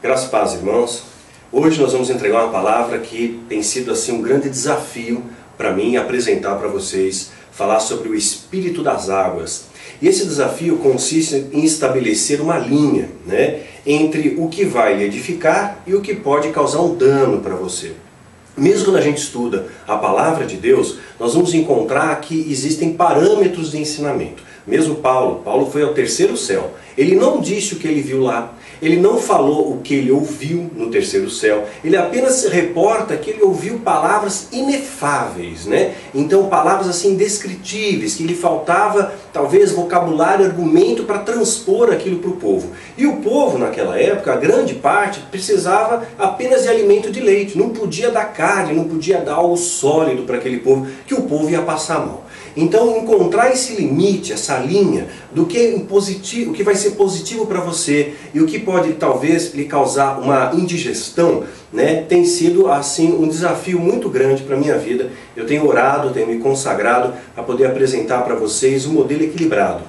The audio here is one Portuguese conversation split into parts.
Graças paz, irmãos. Hoje nós vamos entregar uma palavra que tem sido assim um grande desafio para mim apresentar para vocês, falar sobre o espírito das águas. E esse desafio consiste em estabelecer uma linha, né, entre o que vai edificar e o que pode causar um dano para você. Mesmo quando a gente estuda a palavra de Deus, nós vamos encontrar que existem parâmetros de ensinamento. Mesmo Paulo, Paulo foi ao terceiro céu. Ele não disse o que ele viu lá, ele não falou o que ele ouviu no terceiro céu, ele apenas reporta que ele ouviu palavras inefáveis, né? Então palavras assim indescritíveis, que lhe faltava talvez vocabulário, argumento para transpor aquilo para o povo. E o povo naquela época, a grande parte, precisava apenas de alimento de leite, não podia dar carne, não podia dar algo sólido para aquele povo, que o povo ia passar mal. Então, encontrar esse limite, essa linha do que, positivo, o que vai ser positivo para você e o que pode talvez lhe causar uma indigestão, né, tem sido assim um desafio muito grande para minha vida. Eu tenho orado, tenho me consagrado a poder apresentar para vocês um modelo equilibrado.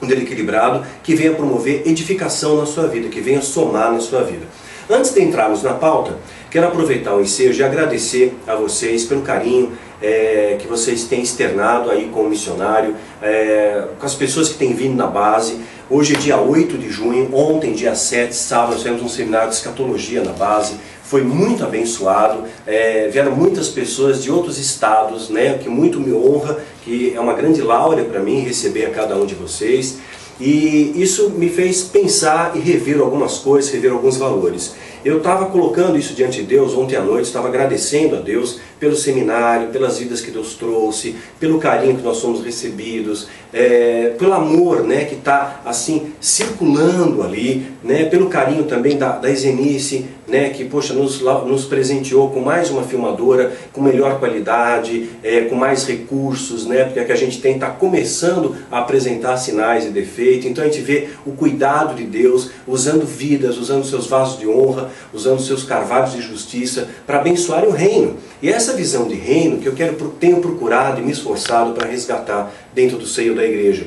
Um modelo equilibrado que venha promover edificação na sua vida, que venha somar na sua vida. Antes de entrarmos na pauta, quero aproveitar o ensejo e agradecer a vocês pelo carinho, é, que vocês têm externado aí com o missionário, é, com as pessoas que têm vindo na base. Hoje é dia 8 de junho, ontem, dia 7, sábado, nós tivemos um seminário de escatologia na base. Foi muito abençoado, é, vieram muitas pessoas de outros estados, né, que muito me honra, que é uma grande laura para mim receber a cada um de vocês. E isso me fez pensar e rever algumas coisas, rever alguns valores. Eu estava colocando isso diante de Deus ontem à noite, estava agradecendo a Deus pelo seminário, pelas vidas que Deus trouxe, pelo carinho que nós somos recebidos, é, pelo amor né, que está assim circulando ali, né, pelo carinho também da, da Isenice, né, que poxa, nos, nos presenteou com mais uma filmadora, com melhor qualidade, é, com mais recursos, né, porque é que a gente tem está começando a apresentar sinais e defeitos, então a gente vê o cuidado de Deus usando vidas, usando seus vasos de honra, usando seus carvalhos de justiça para abençoar o reino. E essa visão de reino que eu quero, tenho procurado e me esforçado para resgatar dentro do seio da igreja.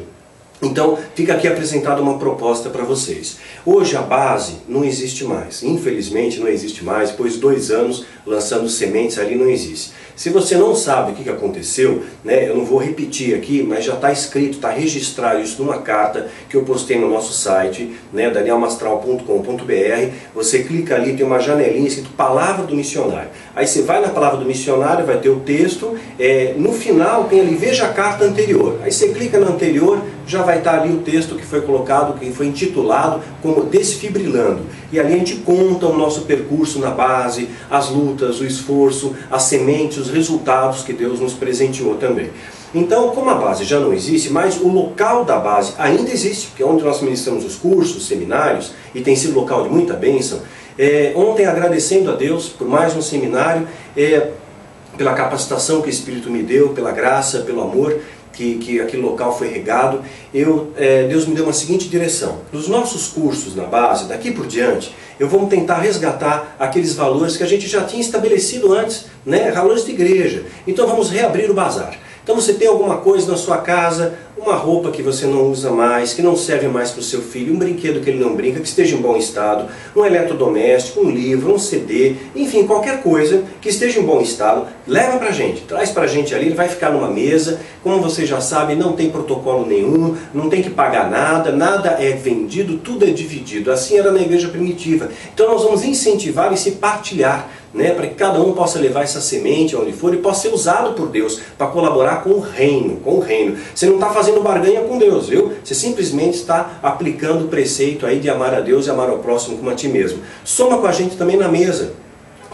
Então, fica aqui apresentada uma proposta para vocês. Hoje a base não existe mais, infelizmente não existe mais, pois dois anos lançando sementes ali não existe. Se você não sabe o que aconteceu, né, eu não vou repetir aqui, mas já está escrito, está registrado isso numa carta que eu postei no nosso site, né, danielmastral.com.br. Você clica ali, tem uma janelinha escrito Palavra do Missionário. Aí você vai na Palavra do Missionário, vai ter o texto, é, no final tem ali, veja a carta anterior. Aí você clica na anterior, já vai estar ali o texto que foi colocado, que foi intitulado como Desfibrilando. E ali a gente conta o nosso percurso na base, as lutas, o esforço, as sementes, os resultados que Deus nos presenteou também. Então, como a base já não existe, mas o local da base ainda existe, que é onde nós ministramos os cursos, seminários, e tem sido local de muita bênção. É, ontem, agradecendo a Deus por mais um seminário, é, pela capacitação que o Espírito me deu, pela graça, pelo amor, que, que aquele local foi regado, eu, é, Deus me deu uma seguinte direção. Nos nossos cursos na base, daqui por diante, eu vou tentar resgatar aqueles valores que a gente já tinha estabelecido antes, né? valores de igreja. Então vamos reabrir o bazar. Então você tem alguma coisa na sua casa, uma roupa que você não usa mais, que não serve mais para o seu filho, um brinquedo que ele não brinca, que esteja em bom estado, um eletrodoméstico, um livro, um CD, enfim, qualquer coisa que esteja em bom estado, leva para a gente, traz para a gente ali, ele vai ficar numa mesa, como você já sabe, não tem protocolo nenhum, não tem que pagar nada, nada é vendido, tudo é dividido. Assim era na igreja primitiva. Então nós vamos incentivar e se partilhar né, para que cada um possa levar essa semente onde for e possa ser usado por Deus para colaborar com o reino, com o reino. Você não está fazendo barganha com Deus, viu? Você simplesmente está aplicando o preceito aí de amar a Deus e amar ao próximo como a ti mesmo. Soma com a gente também na mesa.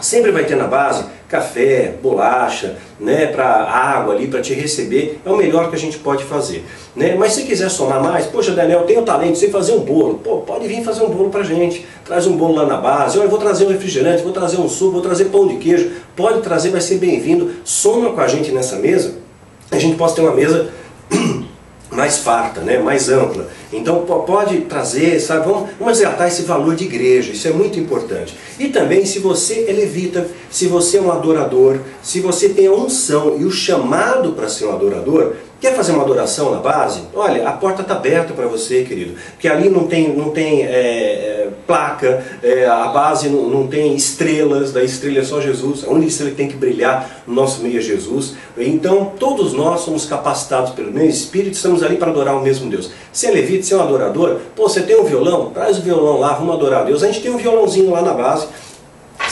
Sempre vai ter na base café, bolacha, né, para água ali, para te receber, é o melhor que a gente pode fazer. Né? Mas se quiser somar mais, poxa Daniel, eu tenho talento, sei fazer um bolo, pô, pode vir fazer um bolo para gente, traz um bolo lá na base, eu vou trazer um refrigerante, vou trazer um suco, vou trazer pão de queijo, pode trazer, vai ser bem-vindo, soma com a gente nessa mesa, a gente possa ter uma mesa mais farta, né, mais ampla. Então pode trazer, sabe, vamos, vamos resgatar esse valor de igreja, isso é muito importante. E também se você é levita, se você é um adorador, se você tem a unção e o chamado para ser um adorador, Quer fazer uma adoração na base? Olha, a porta está aberta para você, querido. Porque ali não tem, não tem é, placa, é, a base não, não, tem estrelas, da estrela é só Jesus, a única estrela que tem que brilhar no nosso meio é Jesus. Então, todos nós somos capacitados pelo mesmo Espírito, estamos ali para adorar o mesmo Deus. Se é levita, se é um adorador, pô, você tem um violão? Traz o violão lá, vamos adorar a Deus. A gente tem um violãozinho lá na base,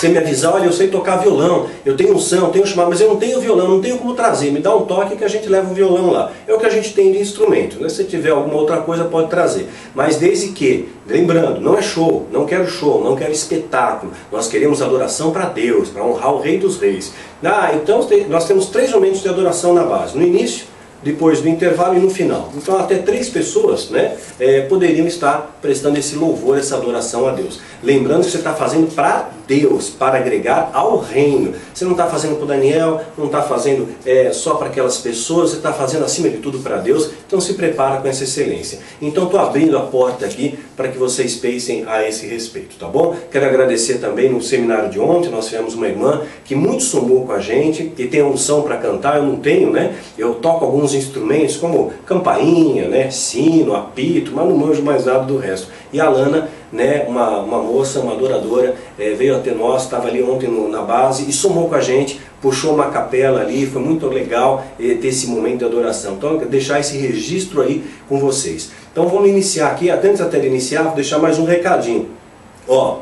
você me avisar, olha, eu sei tocar violão, eu tenho um som, tenho chamado, mas eu não tenho violão, não tenho como trazer. Me dá um toque que a gente leva o violão lá. É o que a gente tem de instrumento. Né? Se tiver alguma outra coisa, pode trazer. Mas desde que, lembrando, não é show, não quero show, não quero espetáculo. Nós queremos adoração para Deus, para honrar o Rei dos Reis. Ah, então nós temos três momentos de adoração na base. No início, depois do intervalo e no final. Então até três pessoas né, é, poderiam estar prestando esse louvor, essa adoração a Deus. Lembrando que você está fazendo para Deus, para agregar ao reino. Você não está fazendo para o Daniel, não está fazendo é, só para aquelas pessoas, você está fazendo acima de tudo para Deus. Então se prepara com essa excelência. Então estou abrindo a porta aqui para que vocês pensem a esse respeito, tá bom? Quero agradecer também no seminário de ontem, nós tivemos uma irmã que muito somou com a gente e tem a unção para cantar, eu não tenho, né? Eu toco alguns instrumentos como campainha, né? sino, apito, mas não manjo mais nada do resto. E a Lana né, uma, uma moça, uma adoradora, é, veio até nós, estava ali ontem no, na base e somou com a gente, puxou uma capela ali, foi muito legal é, ter esse momento de adoração. Então, deixar esse registro aí com vocês. Então, vamos iniciar aqui, antes até de iniciar, vou deixar mais um recadinho. Ó,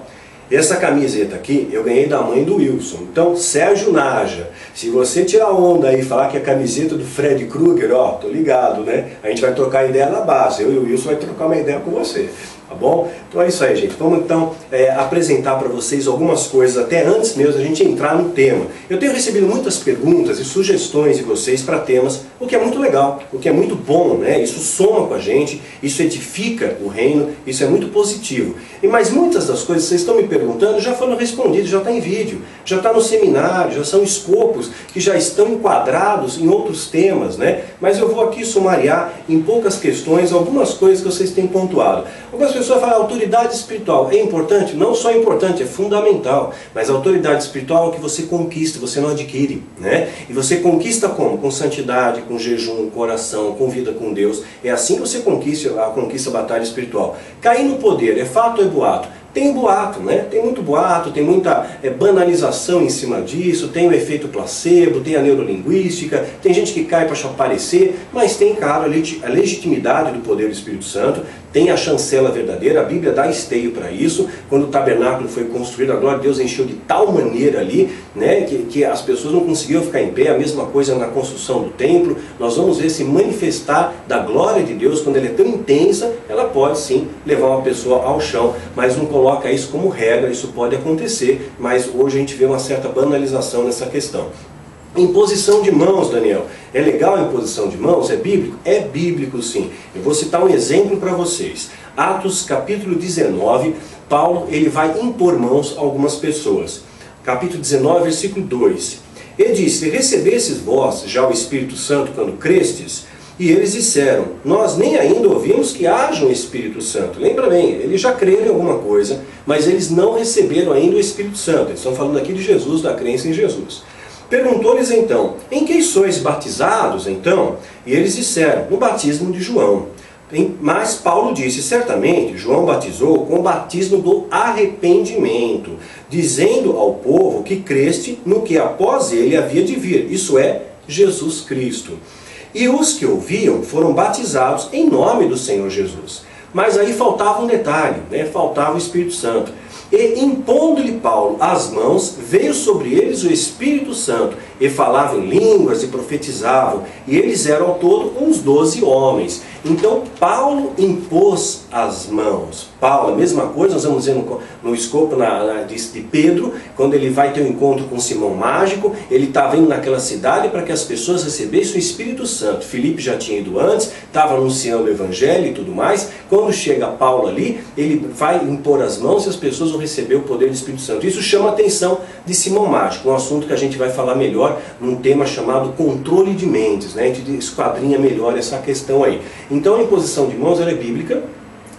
essa camiseta aqui eu ganhei da mãe do Wilson. Então, Sérgio Naja, se você tirar onda aí e falar que é a camiseta do Fred Krueger, ó, tô ligado, né? A gente vai trocar ideia na base. Eu e o Wilson vai trocar uma ideia com você. Tá bom? Então é isso aí, gente. Vamos então é, apresentar para vocês algumas coisas, até antes mesmo da gente entrar no tema. Eu tenho recebido muitas perguntas e sugestões de vocês para temas, o que é muito legal, o que é muito bom, né? Isso soma com a gente, isso edifica o reino, isso é muito positivo. E mas muitas das coisas que vocês estão me perguntando já foram respondidas, já está em vídeo, já está no seminário, já são escopos que já estão enquadrados em outros temas, né? Mas eu vou aqui sumariar em poucas questões algumas coisas que vocês têm pontuado. Algumas pessoa fala autoridade espiritual. É importante? Não só importante, é fundamental. Mas a autoridade espiritual é o que você conquista, você não adquire. Né? E você conquista como? Com santidade, com jejum, com oração, com vida com Deus. É assim que você conquista a conquista a batalha espiritual. Cair no poder, é fato ou é boato? Tem boato, né? Tem muito boato, tem muita é, banalização em cima disso, tem o efeito placebo, tem a neurolinguística, tem gente que cai para aparecer, mas tem, claro, a legitimidade do poder do Espírito Santo, tem a chancela verdadeira, a Bíblia dá esteio para isso. Quando o tabernáculo foi construído, a glória de Deus encheu de tal maneira ali, né, que, que as pessoas não conseguiam ficar em pé. A mesma coisa na construção do templo. Nós vamos ver se manifestar da glória de Deus, quando ela é tão intensa, ela pode sim levar uma pessoa ao chão, mas não coloca isso como regra, isso pode acontecer, mas hoje a gente vê uma certa banalização nessa questão. Imposição de mãos, Daniel. É legal a imposição de mãos? É bíblico? É bíblico sim. Eu vou citar um exemplo para vocês. Atos capítulo 19, Paulo ele vai impor mãos a algumas pessoas. Capítulo 19, versículo 2. Ele disse, recebesses vós já o Espírito Santo quando crestes? E eles disseram, nós nem ainda ouvimos que haja um Espírito Santo. Lembra bem, eles já creram em alguma coisa, mas eles não receberam ainda o Espírito Santo. Eles estão falando aqui de Jesus, da crença em Jesus. Perguntou-lhes então, em que sois batizados então? E eles disseram, no batismo de João. Mas Paulo disse, certamente, João batizou com o batismo do arrependimento, dizendo ao povo que creste no que após ele havia de vir, isso é, Jesus Cristo. E os que ouviam foram batizados em nome do Senhor Jesus. Mas aí faltava um detalhe, né? faltava o Espírito Santo. E impondo-lhe Paulo as mãos, veio sobre eles o Espírito Santo, e falavam em línguas e profetizavam, e eles eram ao todo uns doze homens. Então Paulo impôs as mãos. Paulo, a mesma coisa, nós vamos ver no, no escopo na, na, de, de, Pedro, quando ele vai ter um encontro com Simão Mágico, ele estava indo naquela cidade para que as pessoas recebessem o Espírito Santo. Filipe já tinha ido antes, estava anunciando o Evangelho e tudo mais. Quando chega Paulo ali, ele vai impor as mãos e as pessoas vão receber o poder do Espírito Santo. Isso chama a atenção de Simão Mágico, um assunto que a gente vai falar melhor num tema chamado controle de mentes. Né? A gente esquadrinha melhor essa questão aí. Então a imposição de mãos é bíblica,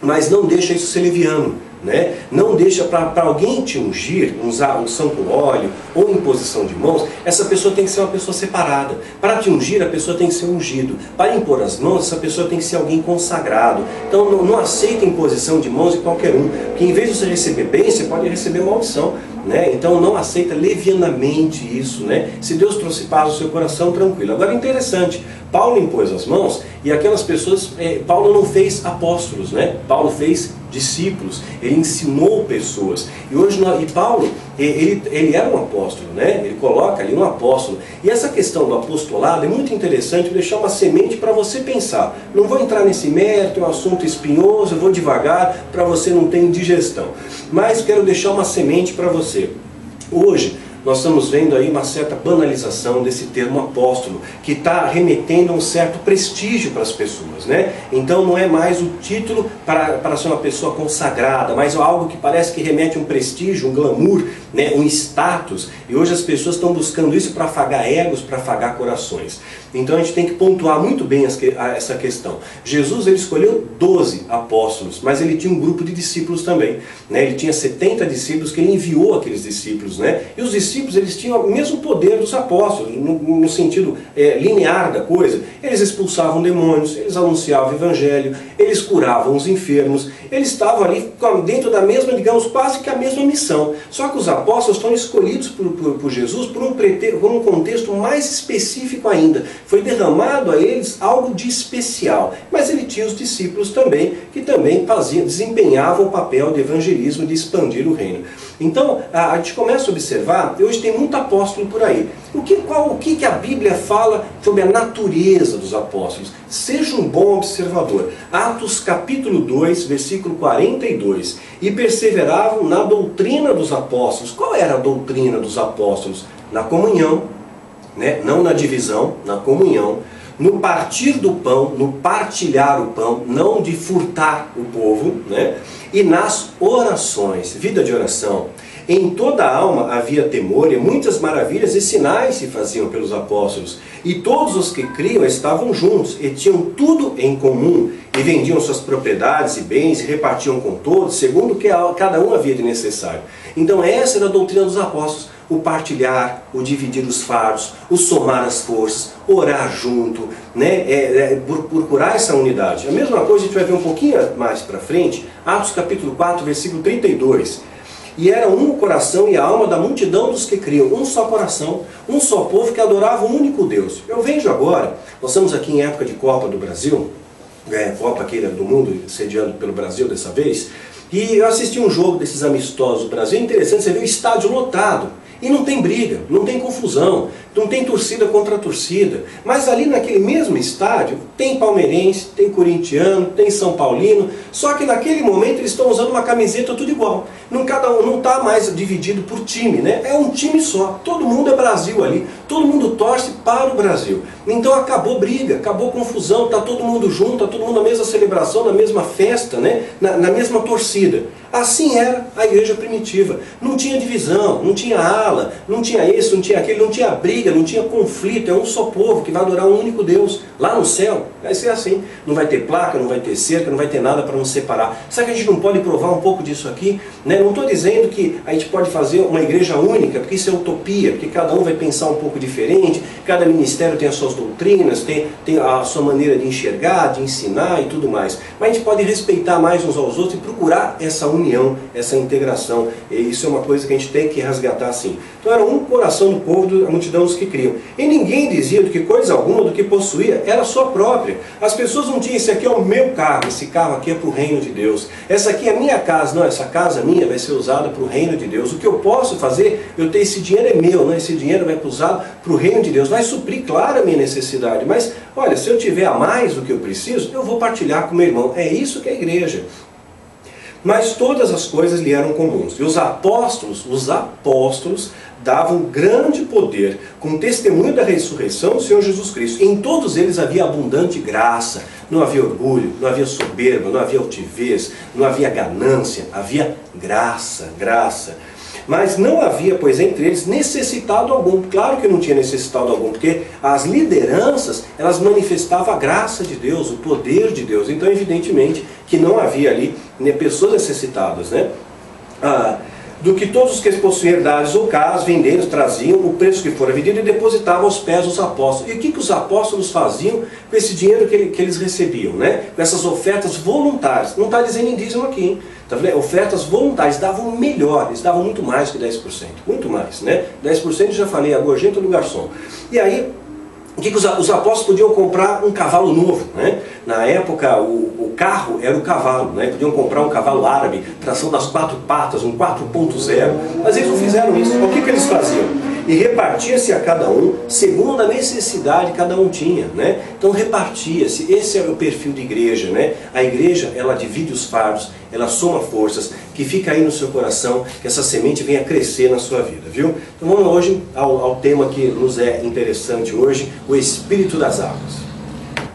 mas não deixa isso ser leviano. né? Não deixa para alguém te ungir, usar unção com óleo ou imposição de mãos, essa pessoa tem que ser uma pessoa separada. Para te ungir, a pessoa tem que ser ungido. Para impor as mãos, essa pessoa tem que ser alguém consagrado. Então não, não aceita imposição de mãos de qualquer um, porque em vez de você receber bem, você pode receber maldição. Né? Então não aceita levianamente isso. Né? Se Deus trouxe paz ao seu coração, tranquilo. Agora interessante, Paulo impôs as mãos e aquelas pessoas, é, Paulo não fez apóstolos, né? Paulo fez discípulos, ele ensinou pessoas. E hoje e Paulo, ele, ele era um apóstolo, né? Ele coloca ali um apóstolo. E essa questão do apostolado é muito interessante, vou deixar uma semente para você pensar. Não vou entrar nesse mérito, é um assunto espinhoso, eu vou devagar para você não ter indigestão. Mas quero deixar uma semente para você. Hoje, nós estamos vendo aí uma certa banalização desse termo apóstolo, que está remetendo a um certo prestígio para as pessoas. Né? Então não é mais o título para, para ser uma pessoa consagrada, mas algo que parece que remete a um prestígio, um glamour, né? um status. E hoje as pessoas estão buscando isso para afagar egos, para afagar corações. Então a gente tem que pontuar muito bem essa questão. Jesus ele escolheu 12 apóstolos, mas ele tinha um grupo de discípulos também. Né? Ele tinha 70 discípulos que ele enviou aqueles discípulos. Né? E os discípulos eles tinham o mesmo poder dos apóstolos, no, no sentido é, linear da coisa. Eles expulsavam demônios, eles anunciavam o evangelho, eles curavam os enfermos, eles estavam ali dentro da mesma, digamos, quase que a mesma missão. Só que os apóstolos estão escolhidos por, por, por Jesus por um, por um contexto mais específico ainda foi derramado a eles algo de especial. Mas ele tinha os discípulos também, que também faziam, desempenhavam o papel de evangelismo, de expandir o reino. Então, a, gente começa a observar, hoje tem muito apóstolo por aí. O que, qual, o que, que a Bíblia fala sobre a natureza dos apóstolos? Seja um bom observador. Atos capítulo 2, versículo 42. E perseveravam na doutrina dos apóstolos. Qual era a doutrina dos apóstolos? Na comunhão, né? não na divisão, na comunhão, no partir do pão, no partilhar o pão, não de furtar o povo, né? e nas orações, vida de oração. Em toda a alma havia temor e muitas maravilhas e sinais se faziam pelos apóstolos. E todos os que criam estavam juntos e tinham tudo em comum e vendiam suas propriedades e bens e repartiam com todos, segundo o que cada um havia de necessário. Então essa era a doutrina dos apóstolos o partilhar, o dividir os fardos, o somar as forças, orar junto, né? É, é, procurar essa unidade. A mesma coisa a gente vai ver um pouquinho mais para frente, Atos capítulo 4, versículo 32. E era um o coração e a alma da multidão dos que criam, um só coração, um só povo que adorava o único Deus. Eu vejo agora, nós estamos aqui em época de Copa do Brasil, é, Copa aqui do mundo, sediando pelo Brasil dessa vez, e eu assisti um jogo desses amistosos do Brasil, interessante, você vê o estádio lotado. E não tem briga, não tem confusão, não tem torcida contra torcida. Mas ali naquele mesmo estádio tem palmeirense, tem corintiano, tem são paulino, só que naquele momento eles estão usando uma camiseta tudo igual. Não cada um não está mais dividido por time, né? É um time só. Todo mundo é Brasil ali. Todo mundo torce para o Brasil. Então acabou briga, acabou confusão, está todo mundo junto, está todo mundo na mesma celebração, na mesma festa, né? na, na mesma torcida. Assim era a igreja primitiva. Não tinha divisão, não tinha ala, não tinha isso, não tinha aquilo, não tinha briga, não tinha conflito. É um só povo que vai adorar um único Deus. Lá no céu vai ser assim. Não vai ter placa, não vai ter cerca, não vai ter nada para nos separar. Será que a gente não pode provar um pouco disso aqui? Né? Não estou dizendo que a gente pode fazer uma igreja única, porque isso é utopia, porque cada um vai pensar um pouco diferente, cada ministério tem as suas doutrinas, tem, tem a sua maneira de enxergar, de ensinar e tudo mais. Mas a gente pode respeitar mais uns aos outros e procurar essa união, essa integração. E isso é uma coisa que a gente tem que resgatar assim. Então era um coração do povo, a multidão dos que criam. E ninguém dizia que coisa alguma do que possuía era sua própria. As pessoas não tinham, esse aqui é o meu carro, esse carro aqui é para o reino de Deus. Essa aqui é a minha casa, não, essa casa minha vai ser usada para o reino de Deus. O que eu posso fazer, eu tenho esse dinheiro é meu, não? esse dinheiro vai usado para o reino de Deus. Vai suprir, claro, a minha necessidade. Mas, olha, se eu tiver a mais do que eu preciso, eu vou partilhar com meu irmão. É isso que é a igreja. Mas todas as coisas lhe eram comuns. E os apóstolos, os apóstolos, davam grande poder com testemunho da ressurreição do Senhor Jesus Cristo. Em todos eles havia abundante graça, não havia orgulho, não havia soberba, não havia altivez, não havia ganância, havia graça, graça. Mas não havia, pois, entre eles necessitado algum. Claro que não tinha necessitado algum, porque as lideranças, elas manifestavam a graça de Deus, o poder de Deus. Então, evidentemente, que não havia ali né, pessoas necessitadas, né? Ah, do que todos os que possuíam herdades ou casas, vendendo, traziam o preço que fora vendido e depositavam aos pés dos apóstolos. E o que, que os apóstolos faziam com esse dinheiro que, que eles recebiam, né? com essas ofertas voluntárias? Não está dizendo dízimo aqui, hein? Tá vendo? Ofertas voluntárias davam melhor, eles davam muito mais que 10%, muito mais, né? 10% já falei, a gorjeta do garçom. E aí, o que, que os, os, apóstolos podiam comprar um cavalo novo, né? Na época, o, o, carro era o cavalo, né? Podiam comprar um cavalo árabe, tração das quatro patas, um 4.0. Mas eles não fizeram isso. O que, que eles faziam? E repartia-se a cada um segundo a necessidade que cada um tinha, né? Então repartia-se. Esse é o perfil de igreja, né? A igreja, ela divide os fardos, ela soma forças, que fica aí no seu coração, que essa semente venha crescer na sua vida, viu? Então vamos hoje ao, ao tema que nos é interessante hoje, o Espírito das Águas.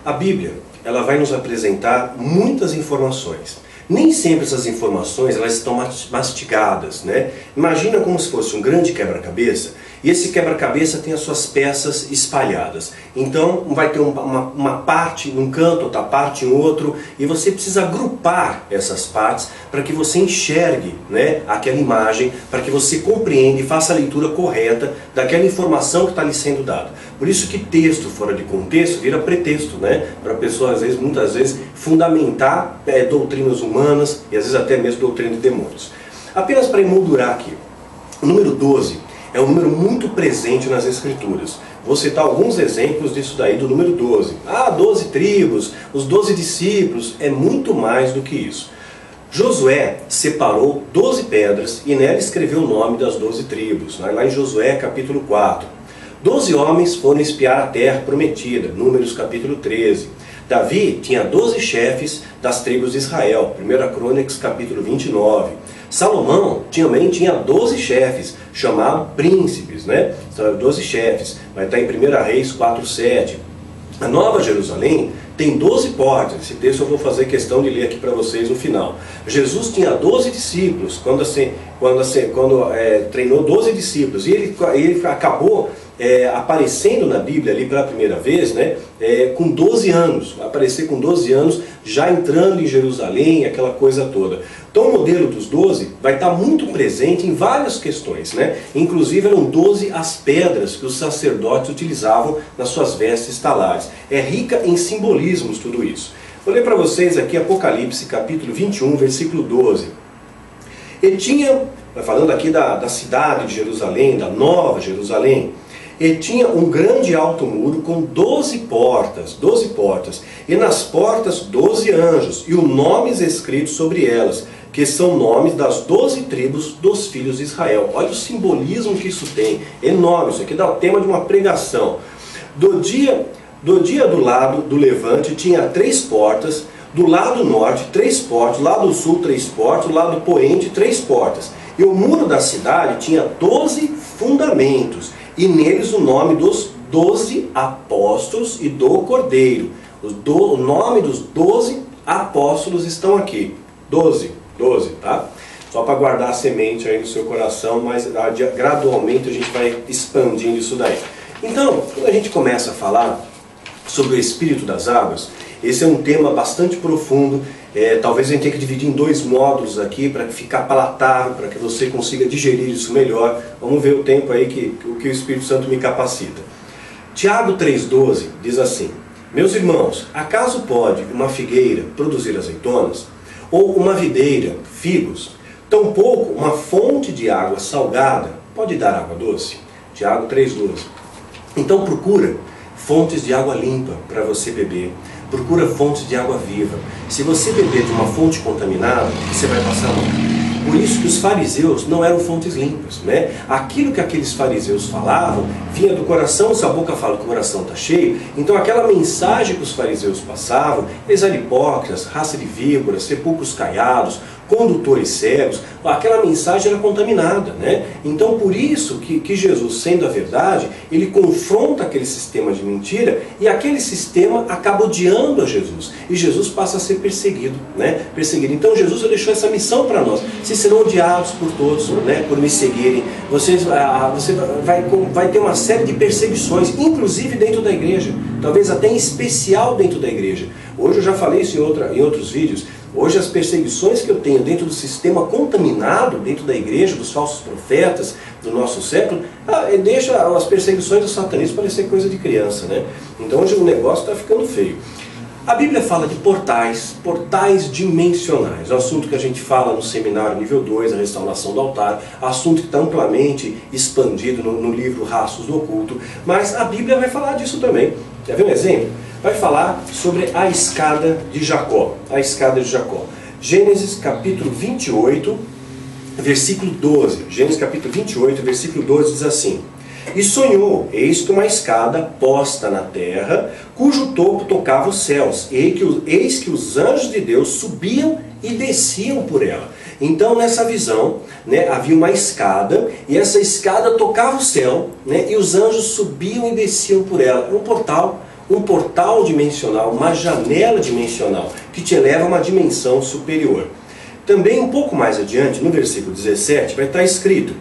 A Bíblia, ela vai nos apresentar muitas informações. Nem sempre essas informações elas estão mastigadas, né? Imagina como se fosse um grande quebra-cabeça e esse quebra-cabeça tem as suas peças espalhadas. Então vai ter uma, uma, parte num canto, outra parte em outro, e você precisa agrupar essas partes para que você enxergue né, aquela imagem, para que você compreenda e faça a leitura correta daquela informação que está lhe sendo dada. Por isso que texto fora de contexto vira pretexto, né? Para a pessoa, às vezes, muitas vezes, fundamentar é, doutrinas humanas e às vezes até mesmo doutrina de demônios. Apenas para emoldurar aqui, o número 12 é um número muito presente nas Escrituras. Vou citar alguns exemplos disso daí do número 12. Ah, 12 tribos, os 12 discípulos, é muito mais do que isso. Josué separou 12 pedras e nela escreveu o nome das 12 tribos, lá em Josué capítulo 4. Doze homens foram espiar a terra prometida, Números capítulo 13. Davi tinha 12 chefes das tribos de Israel, 1 Crônicas capítulo 29. Salomão também tinha 12 chefes, chamados príncipes, né? 12 chefes, vai estar em 1 Reis 4,7. A Nova Jerusalém tem 12 portas. Esse texto eu vou fazer questão de ler aqui para vocês no final. Jesus tinha 12 discípulos, quando, assim, quando, assim, quando é, treinou 12 discípulos, e ele, ele acabou é, aparecendo na Bíblia ali pela primeira vez, né, é, com 12 anos, aparecer com 12 anos, já entrando em Jerusalém, aquela coisa toda. Então o modelo dos 12 vai estar muito presente em várias questões, né? inclusive eram 12 as pedras que os sacerdotes utilizavam nas suas vestes talares. É rica em simbolismos tudo isso. Vou ler para vocês aqui Apocalipse capítulo 21, versículo 12. Ele tinha, falando aqui da, da cidade de Jerusalém, da nova Jerusalém, ele tinha um grande alto muro com doze portas, doze portas, e nas portas doze anjos, e os nomes escritos sobre elas, que são nomes das doze tribos dos filhos de Israel. Olha o simbolismo que isso tem, enorme, isso aqui dá o tema de uma pregação. Do dia, do dia do lado do levante tinha três portas, do lado norte três portas, do lado sul três portas, do lado poente três portas. E o muro da cidade tinha doze fundamentos, e neles o nome dos doze apóstolos e do Cordeiro. O, do, o nome dos doze apóstolos estão aqui. Doze, doze, tá? Só para guardar a semente aí no seu coração, mas ah, gradualmente a gente vai expandindo isso daí. Então, quando a gente começa a falar sobre o Espírito das Águas, esse é um tema bastante profundo é, talvez a gente tenha que dividir em dois módulos aqui para ficar palatável, para que você consiga digerir isso melhor. Vamos ver o tempo aí que o que o Espírito Santo me capacita. Tiago 3,12 diz assim: Meus irmãos, acaso pode uma figueira produzir azeitonas? Ou uma videira figos? Tampouco uma fonte de água salgada pode dar água doce? Tiago 3,12. Então procura fontes de água limpa para você beber Procura fontes de água viva. Se você beber de uma fonte contaminada, você vai passar mal. Por isso que os fariseus não eram fontes limpas. Né? Aquilo que aqueles fariseus falavam vinha do coração, se a boca fala que o coração está cheio, então aquela mensagem que os fariseus passavam, eles eram hipócritas, raça de víboras, sepulcros caiados, condutores cegos, aquela mensagem era contaminada. Né? Então por isso que, que Jesus, sendo a verdade, ele confronta aquele sistema de mentira e aquele sistema acaba odiando a Jesus. E Jesus passa a ser perseguido. Né? perseguido. Então Jesus deixou essa missão para nós. Vocês serão odiados por todos, né? por me seguirem. Vocês, ah, você vai, vai ter uma série de perseguições, inclusive dentro da igreja. Talvez até em especial dentro da igreja. Hoje eu já falei isso em, outra, em outros vídeos. Hoje as perseguições que eu tenho dentro do sistema contaminado, dentro da igreja, dos falsos profetas do nosso século, ah, deixa as perseguições do satanismo parecer coisa de criança. Né? Então hoje o negócio está ficando feio. A Bíblia fala de portais, portais dimensionais, assunto que a gente fala no seminário nível 2, a restauração do altar, assunto que está amplamente expandido no, no livro Raços do Oculto, mas a Bíblia vai falar disso também. Quer ver um exemplo? Vai falar sobre a escada de Jacó. A escada de Jacó. Gênesis capítulo 28, versículo 12. Gênesis capítulo 28, versículo 12 diz assim: E sonhou, eis que uma escada posta na terra, cujo topo tocava os céus, eis que os anjos de Deus subiam e desciam por ela. Então, nessa visão, né, havia uma escada, e essa escada tocava o céu, né, e os anjos subiam e desciam por ela. Um portal um portal dimensional, uma janela dimensional, que te eleva a uma dimensão superior. Também um pouco mais adiante, no versículo 17, vai estar escrito: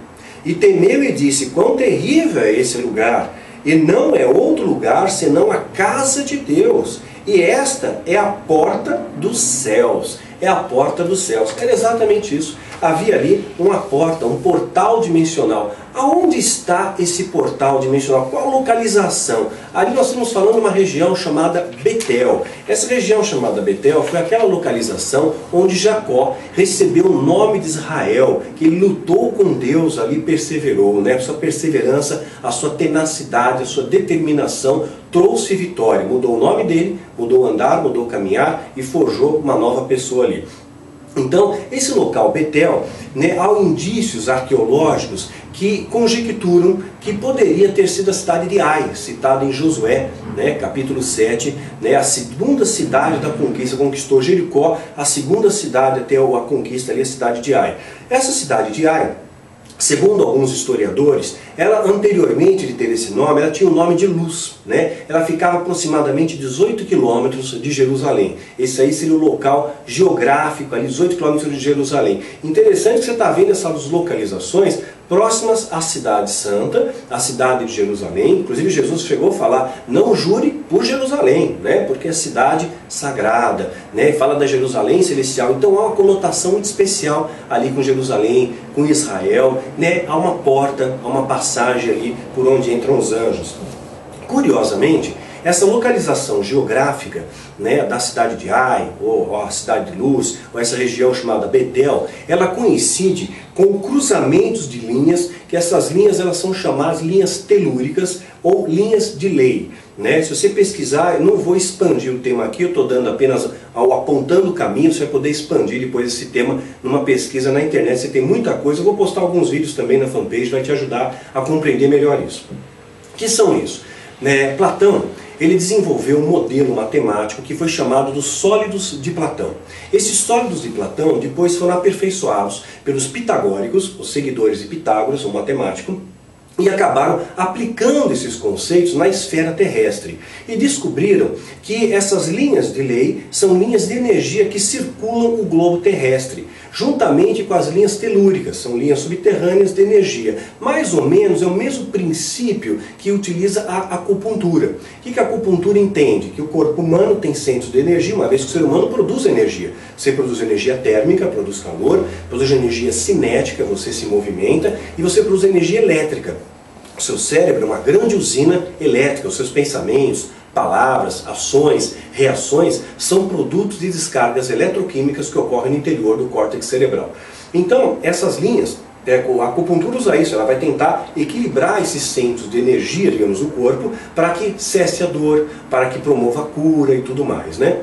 E temeu e disse: Quão terrível é esse lugar! E não é outro lugar senão a casa de Deus. E esta é a porta dos céus. É a porta dos céus. Era exatamente isso. Havia ali uma porta, um portal dimensional. Aonde está esse portal dimensional? Qual localização? Ali nós estamos falando de uma região chamada Betel. Essa região chamada Betel foi aquela localização onde Jacó recebeu o nome de Israel, que ele lutou com Deus ali, perseverou, né? A sua perseverança, a sua tenacidade, a sua determinação trouxe vitória. Mudou o nome dele, mudou o andar, mudou o caminhar e forjou uma nova pessoa ali. Então, esse local, Betel, né, há indícios arqueológicos que conjecturam que poderia ter sido a cidade de Ai, citada em Josué, né, capítulo 7, né, a segunda cidade da conquista, conquistou Jericó, a segunda cidade até a conquista ali, a cidade de Ai. Essa cidade de Ai, Segundo alguns historiadores, ela anteriormente de ter esse nome, ela tinha o nome de Luz. Né? Ela ficava aproximadamente 18 quilômetros de Jerusalém. Esse aí seria o local geográfico, ali 18 quilômetros de Jerusalém. Interessante que você está vendo essas localizações próximas à cidade santa, à cidade de Jerusalém. Inclusive Jesus chegou a falar, não jure por Jerusalém, né? porque é cidade sagrada, né? fala da Jerusalém celestial. Então há uma conotação muito especial ali com Jerusalém, com Israel. Né? Há uma porta, há uma passagem ali por onde entram os anjos. Curiosamente, essa localização geográfica né, da cidade de Ai, ou, ou, a cidade de Luz, ou essa região chamada Betel, ela coincide com cruzamentos de linhas, que essas linhas elas são chamadas linhas telúricas ou linhas de lei. Né? Se você pesquisar, eu não vou expandir o tema aqui, eu estou dando apenas ao apontando o caminho, você vai poder expandir depois esse tema numa pesquisa na internet, você tem muita coisa, eu vou postar alguns vídeos também na fanpage, vai te ajudar a compreender melhor isso. que são isso? Né, Platão, ele desenvolveu um modelo matemático que foi chamado dos sólidos de Platão. Esses sólidos de Platão depois foram aperfeiçoados pelos pitagóricos, os seguidores de Pitágoras, um matemático, e acabaram aplicando esses conceitos na esfera terrestre. E descobriram que essas linhas de lei são linhas de energia que circulam o globo terrestre, juntamente com as linhas telúricas, são linhas subterrâneas de energia. Mais ou menos é o mesmo princípio que utiliza a acupuntura. O que a acupuntura entende? Que o corpo humano tem centros de energia, uma vez que o ser humano produz energia. Você produz energia térmica, produz calor, produz energia cinética, você se movimenta, e você produz energia elétrica. O seu cérebro é uma grande usina elétrica, os seus pensamentos, palavras, ações, reações são produtos de descargas eletroquímicas que ocorrem no interior do córtex cerebral. Então, essas linhas, é, a acupuntura usa isso, ela vai tentar equilibrar esses centros de energia, digamos, do corpo, para que cesse a dor, para que promova a cura e tudo mais, né?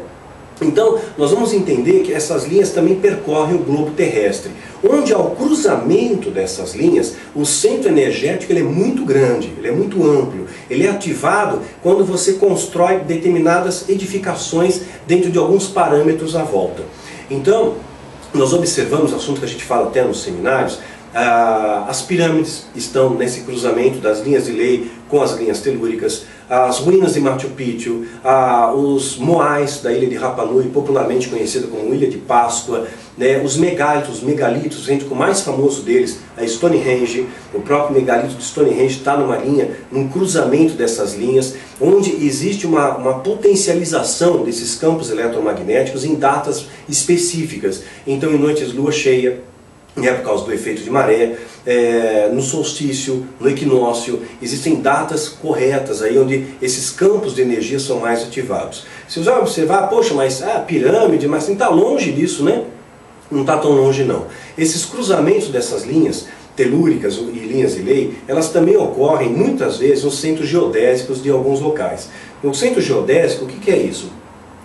Então, nós vamos entender que essas linhas também percorrem o globo terrestre. Onde há o cruzamento dessas linhas, o centro energético ele é muito grande, ele é muito amplo. Ele é ativado quando você constrói determinadas edificações dentro de alguns parâmetros à volta. Então, nós observamos, assunto que a gente fala até nos seminários, ah, as pirâmides estão nesse cruzamento das linhas de lei com as linhas telúricas, as ruínas de Machu Picchu, ah, os moais da ilha de Rapa Nui, popularmente conhecida como Ilha de Páscoa, né, os megalitos, os megalitos, gente, o mais famoso deles, a Stonehenge, o próprio megalito de Stonehenge está numa linha, num cruzamento dessas linhas, onde existe uma, uma potencialização desses campos eletromagnéticos em datas específicas. Então, em noites lua cheia, é por causa do efeito de maré, é, no solstício, no equinócio, existem datas corretas aí onde esses campos de energia são mais ativados. Se você observar, poxa, mas a ah, pirâmide, mas está longe disso, né? Não está tão longe não. Esses cruzamentos dessas linhas telúricas e linhas de lei, elas também ocorrem muitas vezes nos centros geodésicos de alguns locais. No centro geodésico, o que, que é isso?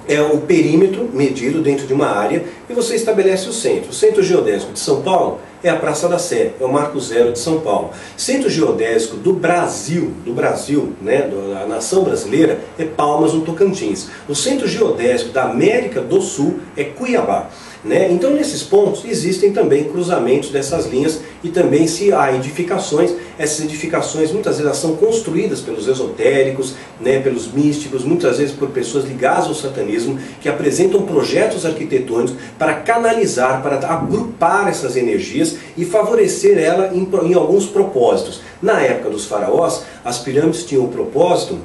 É o perímetro medido dentro de uma área e você estabelece o centro. O Centro Geodésico de São Paulo é a Praça da Sé, é o Marco Zero de São Paulo. Centro Geodésico do Brasil, do Brasil, né, da nação brasileira, é Palmas no Tocantins. O Centro Geodésico da América do Sul é Cuiabá. Né? Então, nesses pontos, existem também cruzamentos dessas linhas e também se há edificações, essas edificações muitas vezes são construídas pelos esotéricos, né, pelos místicos, muitas vezes por pessoas ligadas ao satanismo, que apresentam projetos arquitetônicos para canalizar, para agrupar essas energias e favorecer ela em, em alguns propósitos. Na época dos faraós, as pirâmides tinham o propósito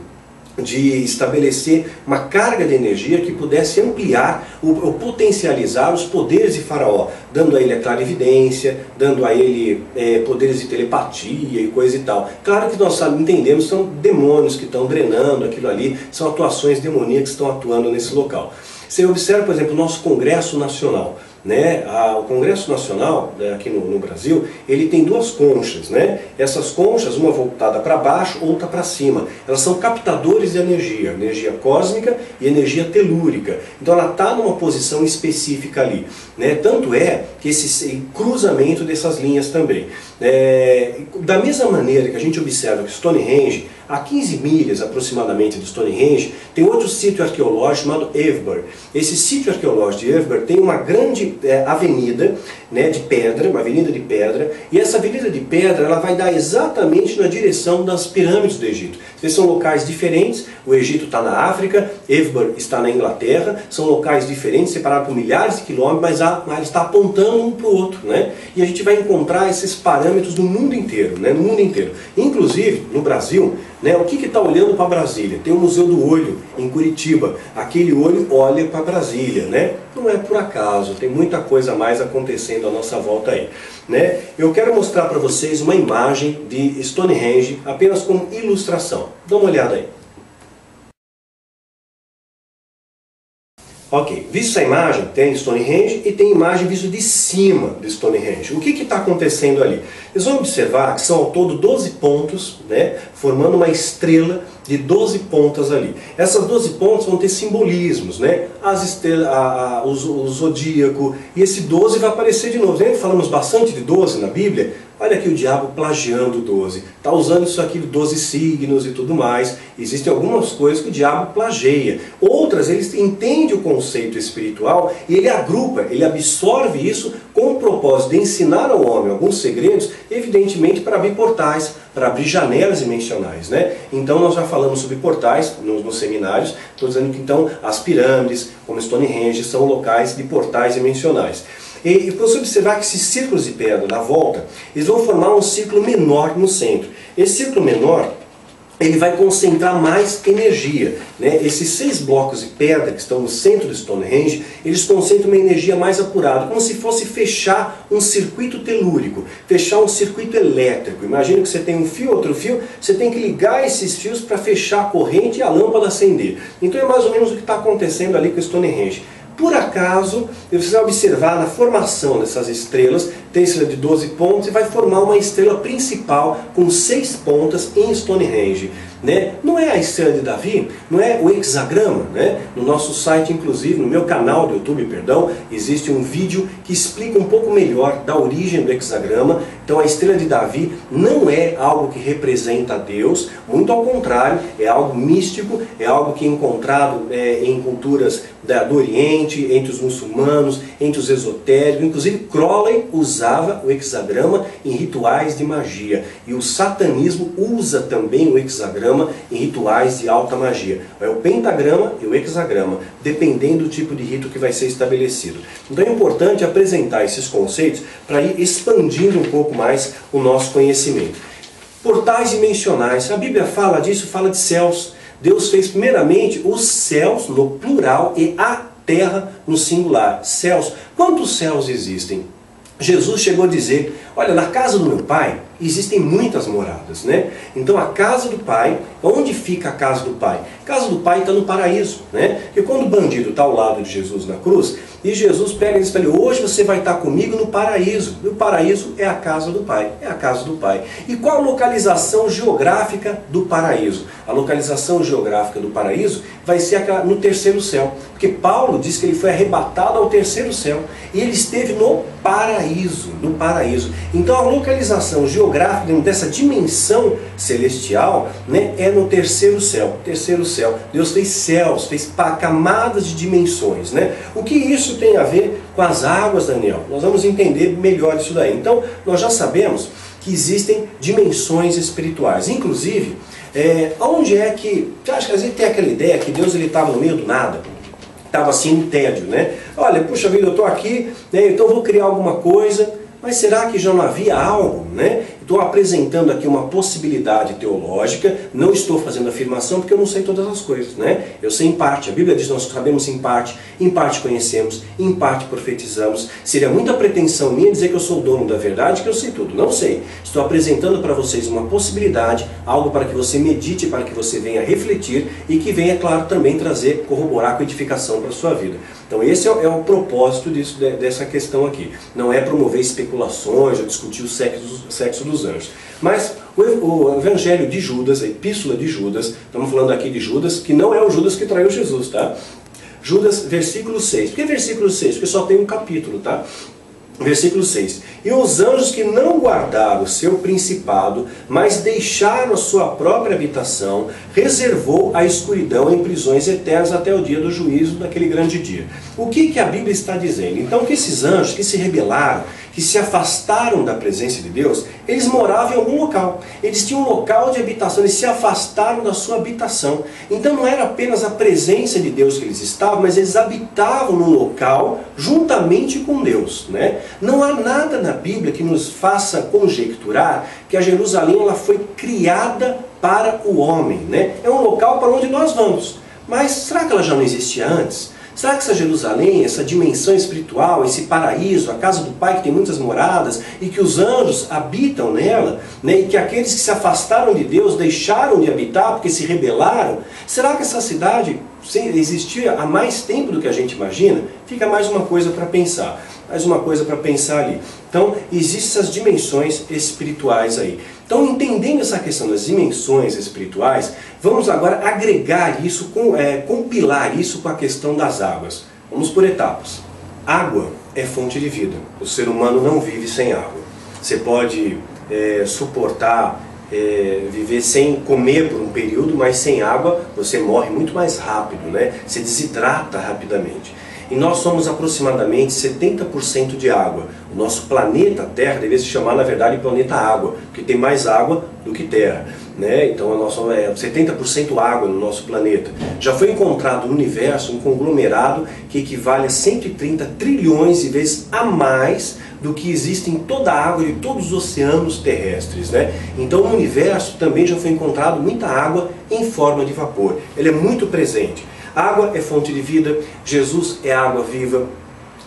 de estabelecer uma carga de energia que pudesse ampliar ou potencializar os poderes de Faraó, dando a ele a clarividência, dando a ele é, poderes de telepatia e coisa e tal. Claro que nós entendemos que são demônios que estão drenando aquilo ali, são atuações demoníacas que estão atuando nesse local. Você observa, por exemplo, o nosso Congresso Nacional. Né? O Congresso Nacional, né, aqui no, no, Brasil, ele tem duas conchas. Né? Essas conchas, uma voltada para baixo, outra para cima. Elas são captadores de energia, energia cósmica e energia telúrica. Então ela está numa posição específica ali. Né? Tanto é que esse cruzamento dessas linhas também. É, da mesma maneira que a gente observa que Stonehenge, a 15 milhas aproximadamente de Stonehenge, tem outro sítio arqueológico chamado Evber. Esse sítio arqueológico de Evber tem uma grande é, avenida né, de pedra, uma avenida de pedra, e essa avenida de pedra ela vai dar exatamente na direção das pirâmides do Egito. Eles são locais diferentes, o Egito está na África, Evber está na Inglaterra, são locais diferentes, separados por milhares de quilômetros, mas, há, mas está apontando um para o outro. Né? E a gente vai encontrar esses parâmetros no mundo inteiro, né? no mundo inteiro. Inclusive, no Brasil, né, o que está olhando para Brasília? Tem o Museu do Olho, em Curitiba. Aquele olho olha para Brasília. Né? Não é por acaso, tem muita coisa mais acontecendo à nossa volta aí. Né? Eu quero mostrar para vocês uma imagem de Stonehenge, apenas como ilustração. Dá uma olhada aí. Ok, visto essa imagem, tem Stonehenge e tem imagem vista de cima de Stonehenge. O que está acontecendo ali? Vocês vão observar que são ao todo 12 pontos, né, formando uma estrela de 12 pontas ali. Essas 12 pontas vão ter simbolismos, né? As estrelas, a, a, o, o zodíaco, e esse 12 vai aparecer de novo. Lembra? Falamos bastante de 12 na Bíblia. Olha aqui o diabo plagiando 12. Está usando isso aqui, 12 signos e tudo mais. Existem algumas coisas que o diabo plageia. Outras, ele entende o conceito espiritual e ele agrupa, ele absorve isso com o propósito de ensinar ao homem alguns segredos, evidentemente para abrir portais, para abrir janelas dimensionais. Né? Então nós já falamos sobre portais nos, nos seminários, estou dizendo que então as pirâmides, como Stonehenge, são locais de portais dimensionais. E, e observar que esses círculos de pedra na volta, eles vão formar um círculo menor no centro. Esse círculo menor ele vai concentrar mais energia. Né? Esses seis blocos de pedra que estão no centro do Stonehenge, eles concentram uma energia mais apurada, como se fosse fechar um circuito telúrico, fechar um circuito elétrico. Imagina que você tem um fio, outro fio, você tem que ligar esses fios para fechar a corrente e a lâmpada acender. Então é mais ou menos o que está acontecendo ali com o Stonehenge. Por acaso, você vai observar na formação dessas estrelas, estrela de 12 pontos e vai formar uma estrela principal com 6 pontas em Stonehenge. né? Não é a estrela de Davi, não é o hexagrama, né? No nosso site, inclusive, no meu canal do YouTube, perdão, existe um vídeo que explica um pouco melhor da origem do hexagrama. Então a estrela de Davi não é algo que representa Deus, muito ao contrário, é algo místico, é algo que é encontrado é, em culturas da, do Oriente, entre os muçulmanos, entre os esotéricos. Inclusive Crowley usava o hexagrama em rituais de magia. E o satanismo usa também o hexagrama em rituais de alta magia. É o pentagrama e o hexagrama, dependendo do tipo de rito que vai ser estabelecido. Então é importante apresentar esses conceitos para ir expandindo um pouco mais o nosso conhecimento. Portais dimensionais, a Bíblia fala disso, fala de céus. Deus fez primeiramente os céus no plural e a terra no singular. Céus. Quantos céus existem? Jesus chegou a dizer: Olha, na casa do meu pai existem muitas moradas, né? Então a casa do pai, onde fica a casa do pai? Casa do pai está no paraíso, né? Porque quando o bandido está ao lado de Jesus na cruz, e Jesus pega e diz para ele: Hoje você vai estar comigo no paraíso. E o paraíso é a casa do pai, é a casa do pai. E qual a localização geográfica do paraíso? A localização geográfica do paraíso vai ser no terceiro céu. Porque Paulo diz que ele foi arrebatado ao terceiro céu. E ele esteve no paraíso, no paraíso. Então a localização geográfica dessa dimensão celestial né, é no terceiro céu. Terceiro céu. Deus fez céus, fez camadas de dimensões. Né? O que isso tem a ver com as águas, Daniel? Nós vamos entender melhor isso daí. Então, nós já sabemos que existem dimensões espirituais. Inclusive, é, onde é que. Acho que às vezes tem aquela ideia que Deus estava no meio do nada estava assim um tédio, né? Olha, puxa vida, eu estou aqui, né, então vou criar alguma coisa, mas será que já não havia algo, né? Estou apresentando aqui uma possibilidade teológica, não estou fazendo afirmação porque eu não sei todas as coisas, né? Eu sei em parte, a Bíblia diz nós sabemos em parte, em parte conhecemos, em parte profetizamos. Seria muita pretensão minha dizer que eu sou o dono da verdade, que eu sei tudo. Não sei. Estou apresentando para vocês uma possibilidade, algo para que você medite, para que você venha refletir e que venha, claro, também trazer, corroborar com edificação para a sua vida. Então esse é, é o propósito disso, dessa questão aqui. Não é promover especulações ou discutir o sexo, sexo dos anjos. Mas o, Evangelho de Judas, a Epístola de Judas, estamos falando aqui de Judas, que não é o Judas que traiu Jesus, tá? Judas, versículo 6. Por que versículo 6? Porque só tem um capítulo, tá? Versículo 6. E os anjos que não guardaram o seu principado, mas deixaram a sua própria habitação, reservou a escuridão em prisões eternas até o dia do juízo, daquele grande dia. O que, que a Bíblia está dizendo? Então que esses anjos que se rebelaram, que se afastaram da presença de Deus, eles moravam em algum local. Eles tinham um local de habitação, eles se afastaram da sua habitação. Então não era apenas a presença de Deus que eles estavam, mas eles habitavam no local juntamente com Deus. Né? Não há nada na Bíblia que nos faça conjecturar que a Jerusalém ela foi criada para o homem. Né? É um local para onde nós vamos. Mas será que ela já não existia antes? Será que essa Jerusalém, essa dimensão espiritual, esse paraíso, a casa do Pai que tem muitas moradas e que os anjos habitam nela, né, e que aqueles que se afastaram de Deus deixaram de habitar porque se rebelaram, será que essa cidade existia há mais tempo do que a gente imagina? Fica mais uma coisa para pensar, mais uma coisa para pensar ali. Então, existem essas dimensões espirituais aí. Então, entendendo essa questão das dimensões espirituais, vamos agora agregar isso, com, é, compilar isso com a questão das águas. Vamos por etapas. Água é fonte de vida. O ser humano não vive sem água. Você pode é, suportar é, viver sem comer por um período, mas sem água você morre muito mais rápido, né? Você desidrata rapidamente. E nós somos aproximadamente 70% de água. O nosso planeta Terra deveria se chamar, na verdade, planeta água, porque tem mais água do que terra. Né? Então a nossa, é 70% água no nosso planeta. Já foi encontrado no universo um conglomerado que equivale a 130 trilhões de vezes a mais do que existe em toda a água de todos os oceanos terrestres. Né? Então no universo também já foi encontrado muita água em forma de vapor. Ele é muito presente. Água é fonte de vida, Jesus é água viva.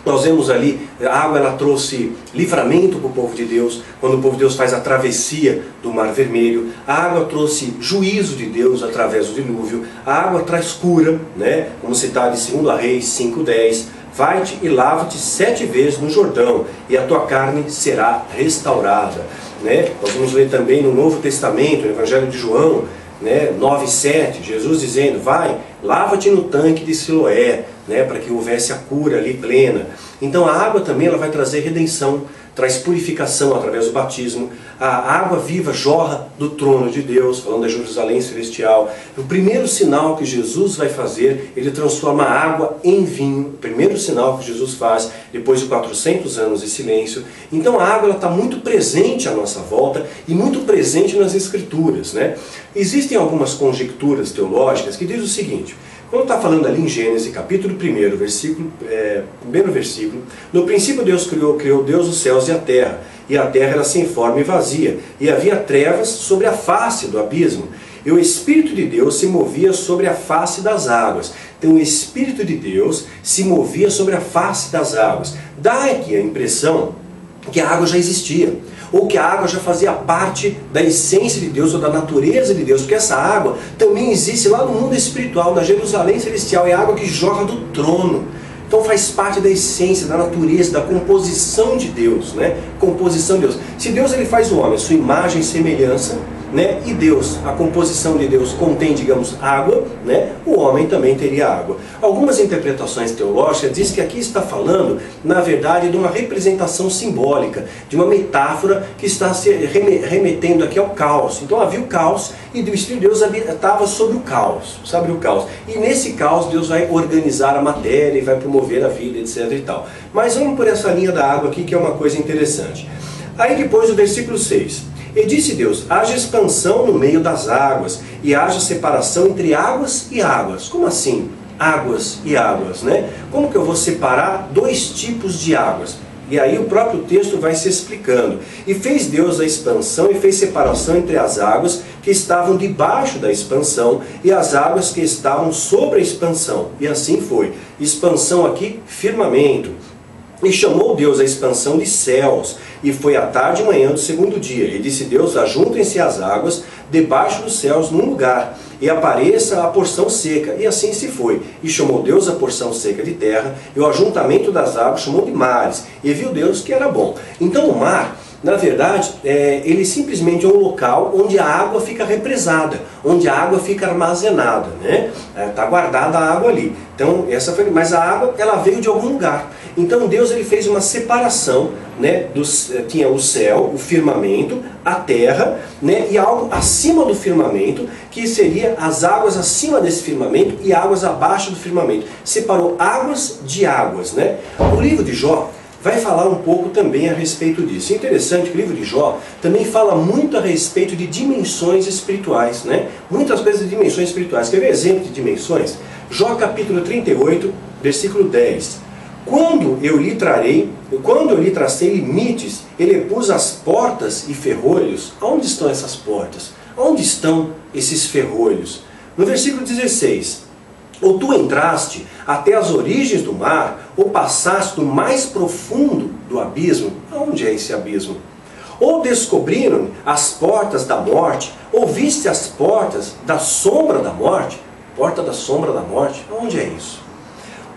Nós vemos ali, a água ela trouxe livramento para o povo de Deus, quando o povo de Deus faz a travessia do Mar Vermelho. A água trouxe juízo de Deus através do dilúvio. A água traz cura, né? como citado em 2 Reis 5,10. Vai-te e lava-te sete vezes no Jordão, e a tua carne será restaurada. Né? Nós vamos ler também no Novo Testamento, no Evangelho de João, né, 9,7, Jesus dizendo, vai, lava-te no tanque de Siloé, né, para que houvesse a cura ali plena. Então a água também ela vai trazer redenção, traz purificação através do batismo. A água viva jorra do trono de Deus, falando da Jerusalém celestial. O primeiro sinal que Jesus vai fazer, ele transforma a água em vinho. O primeiro sinal que Jesus faz, depois de 400 anos de silêncio. Então a água está muito presente à nossa volta e muito presente nas Escrituras. Né? Existem algumas conjecturas teológicas que dizem o seguinte, quando está falando ali em Gênesis, capítulo 1, versículo, é, primeiro versículo, no princípio Deus criou, criou Deus os céus e a terra, e a terra era sem forma e vazia, e havia trevas sobre a face do abismo, e o Espírito de Deus se movia sobre a face das águas. Então o Espírito de Deus se movia sobre a face das águas. Dá aqui a impressão que a água já existia ou que a água já fazia parte da essência de Deus ou da natureza de Deus, porque essa água também existe lá no mundo espiritual, na Jerusalém celestial, é água que jorra do trono. Então faz parte da essência, da natureza, da composição de Deus, né? Composição de Deus. Se Deus ele faz o homem, sua imagem e semelhança, né? e Deus, a composição de Deus contém, digamos, água, né? o homem também teria água. Algumas interpretações teológicas dizem que aqui está falando, na verdade, de uma representação simbólica, de uma metáfora que está se remetendo aqui ao caos. Então havia o caos e o Espírito de Deus estava sobre o caos, sabe o caos. E nesse caos Deus vai organizar a matéria e vai promover a vida, etc. e tal. Mas vamos por essa linha da água aqui que é uma coisa interessante. Aí depois o versículo 6. E disse Deus: haja expansão no meio das águas, e haja separação entre águas e águas. Como assim? Águas e águas, né? Como que eu vou separar dois tipos de águas? E aí o próprio texto vai se explicando. E fez Deus a expansão e fez separação entre as águas que estavam debaixo da expansão e as águas que estavam sobre a expansão. E assim foi. Expansão aqui, firmamento. E chamou Deus a expansão de céus. E foi à tarde e manhã do segundo dia. E disse Deus: Ajuntem-se as águas debaixo dos céus num lugar, e apareça a porção seca. E assim se foi. E chamou Deus a porção seca de terra, e o ajuntamento das águas chamou de mares. E viu Deus que era bom. Então o mar na verdade, é, ele simplesmente é um local onde a água fica represada, onde a água fica armazenada, né? Está é, guardada a água ali. Então, essa foi, mas a água ela veio de algum lugar. Então Deus ele fez uma separação, né? Dos, tinha o céu, o firmamento, a terra, né? E algo acima do firmamento, que seria as águas acima desse firmamento e águas abaixo do firmamento. Separou águas de águas, né? O livro de Jó vai falar um pouco também a respeito disso. Interessante que o livro de Jó também fala muito a respeito de dimensões espirituais, né? Muitas coisas de dimensões espirituais. Quer ver exemplo de dimensões? Jó capítulo 38, versículo 10. Quando eu lhe trarei, quando eu lhe tracei limites, ele pus as portas e ferrolhos. Onde estão essas portas? Onde estão esses ferrolhos? No versículo 16, ou tu entraste até as origens do mar, ou passaste do mais profundo do abismo. Onde é esse abismo? Ou descobriram as portas da morte, ou viste as portas da sombra da morte? Porta da sombra da morte? Onde é isso?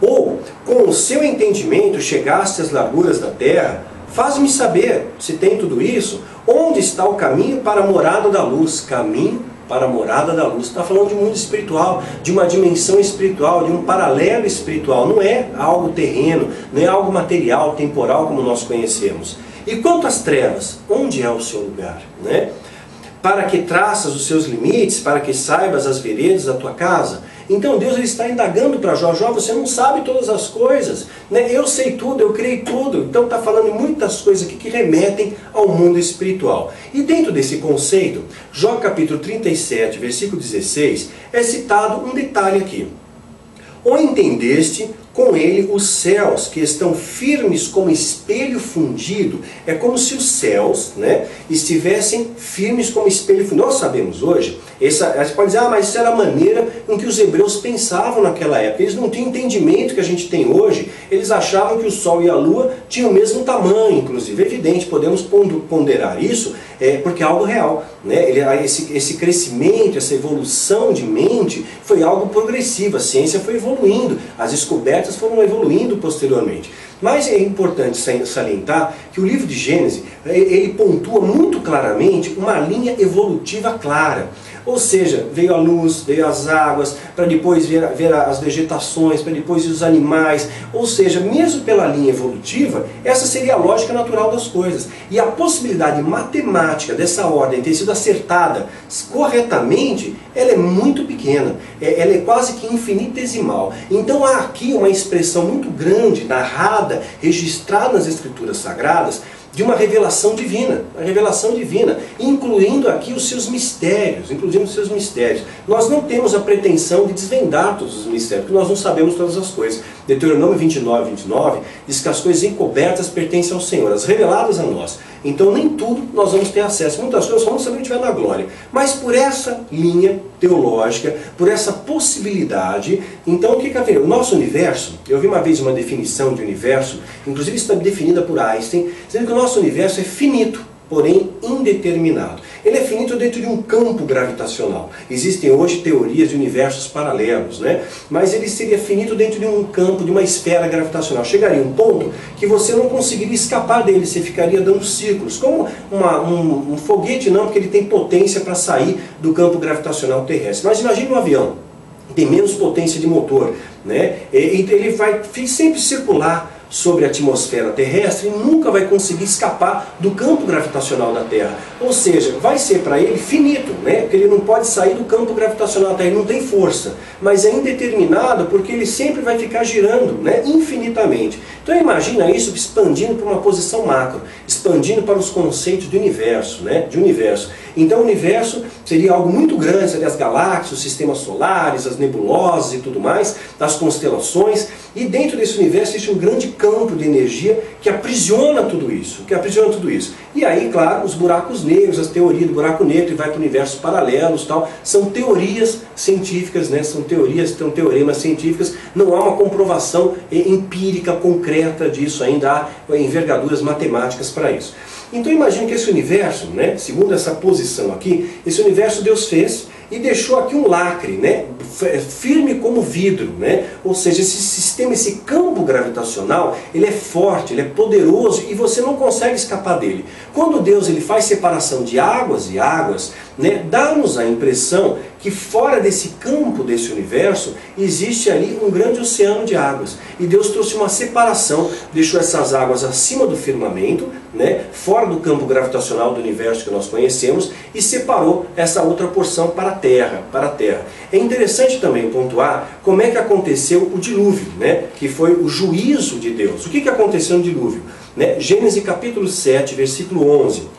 Ou, com o seu entendimento, chegaste às larguras da terra? Faz-me saber, se tem tudo isso, onde está o caminho para a morada da luz? Caminho para a morada da luz. Está falando de um mundo espiritual, de uma dimensão espiritual, de um paralelo espiritual. Não é algo terreno, não é algo material, temporal como nós conhecemos. E quanto às trevas, onde é o seu lugar? Né? Para que traças os seus limites, para que saibas as veredas da tua casa. Então Deus ele está indagando para Jó, Jó, você não sabe todas as coisas, né? eu sei tudo, eu criei tudo. Então está falando muitas coisas aqui que remetem ao mundo espiritual. E dentro desse conceito, Jó capítulo 37, versículo 16, é citado um detalhe aqui. Ou entendeste com ele os céus, que estão firmes como espelho fundido. É como se os céus né, estivessem firmes como espelho fundido. Nós sabemos hoje, essa, você pode dizer, ah, mas isso era a maneira em que os hebreus pensavam naquela época. Eles não tinham entendimento que a gente tem hoje. Eles achavam que o Sol e a Lua tinham o mesmo tamanho, inclusive. É evidente, podemos ponderar isso, é, porque é algo real. Né? Ele, esse, esse crescimento, essa evolução de mente foi algo progressivo. A ciência foi evoluindo, as descobertas foram evoluindo posteriormente. Mas é importante salientar que o livro de Gênesis ele pontua muito claramente uma linha evolutiva clara. Ou seja, veio a luz, veio as águas, para depois ver, ver as vegetações, para depois os animais. Ou seja, mesmo pela linha evolutiva, essa seria a lógica natural das coisas. E a possibilidade matemática dessa ordem ter sido acertada corretamente, ela é muito pequena. É, ela é quase que infinitesimal. Então há aqui uma expressão muito grande, narrada, registrada nas escrituras sagradas, de uma revelação divina, a revelação divina, incluindo aqui os seus mistérios, incluindo os seus mistérios. Nós não temos a pretensão de desvendar todos os mistérios, porque nós não sabemos todas as coisas. Deuteronômio 29, 29 diz que as coisas encobertas pertencem ao Senhor, as reveladas a nós. Então nem tudo nós vamos ter acesso. Muitas coisas vamos saber estiver na glória. Mas por essa linha teológica, por essa possibilidade, então o que que? O nosso universo, eu vi uma vez uma definição de universo, inclusive está definida por Einstein, dizendo que o nosso universo é finito porém indeterminado. Ele é finito dentro de um campo gravitacional. Existem hoje teorias de universos paralelos, né? mas ele seria finito dentro de um campo, de uma esfera gravitacional. Chegaria um ponto que você não conseguiria escapar dele, você ficaria dando círculos, como uma, um, um foguete não, porque ele tem potência para sair do campo gravitacional terrestre. Mas imagine um avião, tem menos potência de motor, né? e ele vai sempre circular sobre a atmosfera terrestre e nunca vai conseguir escapar do campo gravitacional da Terra. Ou seja, vai ser para ele finito, né? porque ele não pode sair do campo gravitacional da Terra, ele não tem força. Mas é indeterminado porque ele sempre vai ficar girando né? infinitamente. Então imagina isso expandindo para uma posição macro, expandindo para os conceitos de universo. Né? De universo. Então o universo seria algo muito grande, seria as galáxias, os sistemas solares, as nebulosas e tudo mais, as constelações, e dentro desse universo existe um grande campo de energia que aprisiona tudo isso, que aprisiona tudo isso. E aí, claro, os buracos negros, as teorias do buraco negro que vai para universos paralelos tal, são teorias científicas, né? são teorias, são teoremas científicas, não há uma comprovação empírica concreta disso ainda, há envergaduras matemáticas para isso. Então imagine que esse universo, né, segundo essa posição aqui, esse universo Deus fez e deixou aqui um lacre, né, firme como vidro, né? Ou seja, esse sistema, esse campo gravitacional, ele é forte, ele é poderoso e você não consegue escapar dele. Quando Deus ele faz separação de águas e águas, né, dá-nos a impressão que fora desse campo desse universo existe ali um grande oceano de águas. E Deus trouxe uma separação, deixou essas águas acima do firmamento, né, fora do campo gravitacional do universo que nós conhecemos, e separou essa outra porção para a Terra, para a Terra. É interessante também pontuar como é que aconteceu o dilúvio, né, que foi o juízo de Deus. O que, que aconteceu no dilúvio? Né? Gênesis capítulo 7, versículo 11.